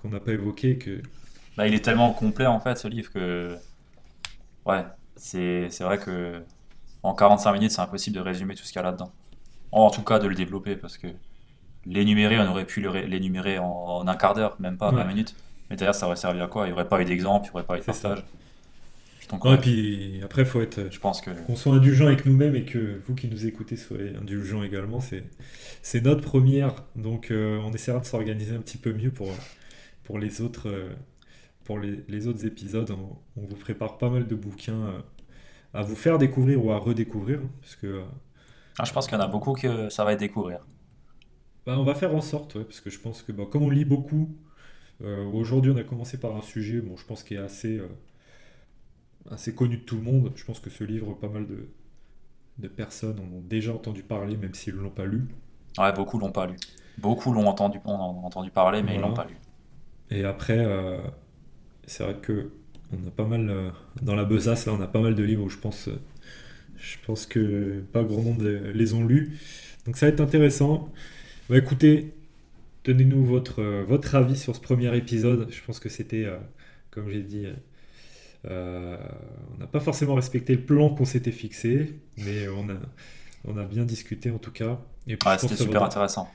qu'on n'a pas évoquées que. Bah, il est tellement complet en fait ce livre que ouais, c'est c'est vrai que en 45 minutes, c'est impossible de résumer tout ce qu'il y a là-dedans. En tout cas, de le développer parce que l'énumérer, on aurait pu l'énumérer en, en un quart d'heure, même pas 20 Ouais. minutes. Mais derrière, ça aurait servi à quoi? Il n'y aurait pas eu d'exemple, il n'y aurait pas eu de partage. Non, et puis après, faut être. je pense que Qu'on soit indulgent avec nous-mêmes et que vous qui nous écoutez soyez indulgents également, c'est c'est notre première, donc euh, on essaiera de s'organiser un petit peu mieux pour, pour les autres euh, pour les, les autres épisodes. On, on vous prépare pas mal de bouquins euh, à vous faire découvrir ou à redécouvrir, parce que Ah, je pense qu'il y en a beaucoup que ça va être découvrir. bah, on va faire en sorte, ouais, parce que je pense que bah, comme on lit beaucoup, aujourd'hui on a commencé par un sujet, bon, je pense qui est assez euh, assez connu de tout le monde. Je pense que ce livre, pas mal de de personnes en ont déjà entendu parler, même s'ils ne l'ont pas lu. Ouais, beaucoup l'ont pas lu. Beaucoup l'ont entendu, entendu parler, mais ils l'ont Voilà. pas lu. Et après, euh, c'est vrai que on a pas mal euh, dans la besace là, on a pas mal de livres où je pense, euh, je pense que pas grand monde euh, les ont lus. Donc ça va être intéressant. Bah écoutez, donnez-nous votre euh, votre avis sur ce premier épisode. Je pense que c'était, euh, comme j'ai dit, euh, on n'a pas forcément respecté le plan qu'on s'était fixé, mais on a on a bien discuté en tout cas. Et pense c'était super vaudra- intéressant.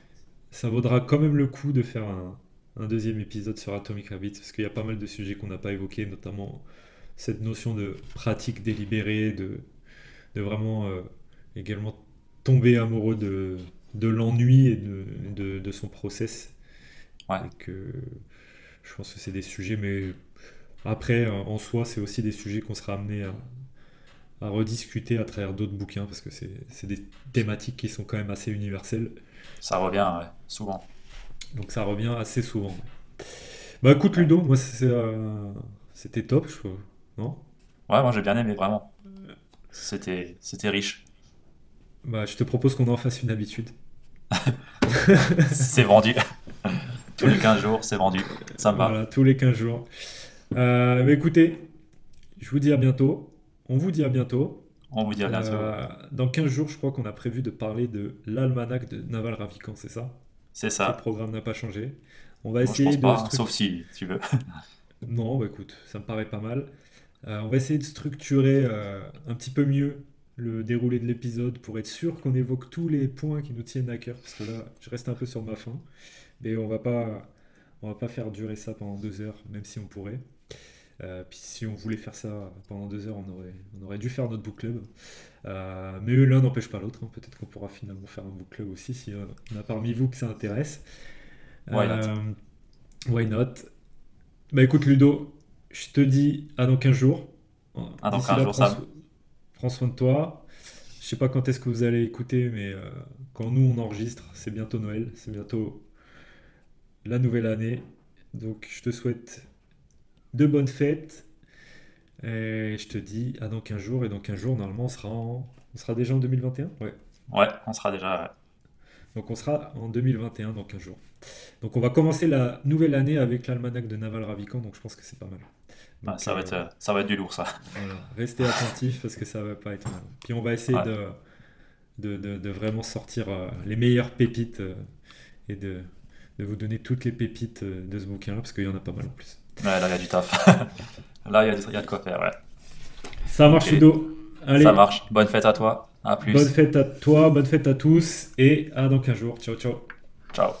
ça vaudra quand même le coup de faire un, un deuxième épisode sur Atomic Habits, parce qu'il y a pas mal de sujets qu'on n'a pas évoqués, notamment cette notion de pratique délibérée, de, de vraiment euh, également tomber amoureux de, de l'ennui et de, de, de son process. Ouais. Et que je pense que c'est des sujets, mais après, en soi, c'est aussi des sujets qu'on sera amené à, à rediscuter à travers d'autres bouquins, parce que c'est des thématiques qui sont quand même assez universelles. Ça revient, ouais, souvent. Donc ça revient assez souvent. Bah écoute Ludo, moi euh, c'était top, je trouve. Non? Ouais, moi j'ai bien aimé, vraiment. C'était riche. Bah je te propose qu'on en fasse une habitude. C'est vendu. Tous les 15 jours, c'est vendu. Ça me va. Voilà, tous les 15 jours. Euh, mais écoutez, je vous dis à bientôt. On vous dit à bientôt. On vous dit à bientôt. Euh, dans 15 jours, je crois qu'on a prévu de parler de l'almanach de Naval Ravikant, c'est ça? C'est Le ça. programme n'a pas changé. On va Moi, je essayer pense de pas, sauf si tu veux. Non, bah écoute, ça me paraît pas mal. Euh, on va essayer de structurer un petit peu mieux le déroulé de l'épisode pour être sûr qu'on évoque tous les points qui nous tiennent à cœur, parce que là, je reste un peu sur ma faim. Mais on va pas, on va pas faire durer ça pendant deux heures, même si on pourrait. Euh, puis si on voulait faire ça pendant deux heures, on aurait, on aurait dû faire notre book club. Euh, mais l'un n'empêche pas l'autre. hein. Peut-être qu'on pourra finalement faire un book club aussi, si euh, on a parmi vous que ça intéresse. Why not? Euh, why not? Bah écoute Ludo, je te dis à dans 15 jours. À dans D'ici 15 là, jours, so- prends soin de toi. Je sais pas quand est-ce que vous allez écouter, mais euh, quand nous on enregistre, c'est bientôt Noël, c'est bientôt la nouvelle année. Donc je te souhaite de bonnes fêtes. Et je te dis à dans 15 jours. Et dans 15 jours, normalement, on sera, en- on sera déjà en 2021? Ouais. Ouais, on sera déjà. Donc on sera en 2021 dans 15 jours. Donc on va commencer la nouvelle année avec l'almanach de Naval Ravikant, donc je pense que c'est pas mal. Donc, ça va être, euh, ça va être du lourd, ça. voilà, restez attentifs parce que ça va pas être mal. Puis on va essayer Ouais. de, de, de- de vraiment sortir euh, les meilleures pépites euh, et de, de vous donner toutes les pépites de ce bouquin-là, parce qu'il y en a pas mal en plus. Ouais, là, il y a du taf. Là, il y, y a de quoi faire, ouais. Ça marche, Ok. Ludo. Allez, Ça marche. Bonne fête à toi. À plus. bonne fête à toi, bonne fête à tous, et à dans 15 jours. Ciao, ciao. Ciao.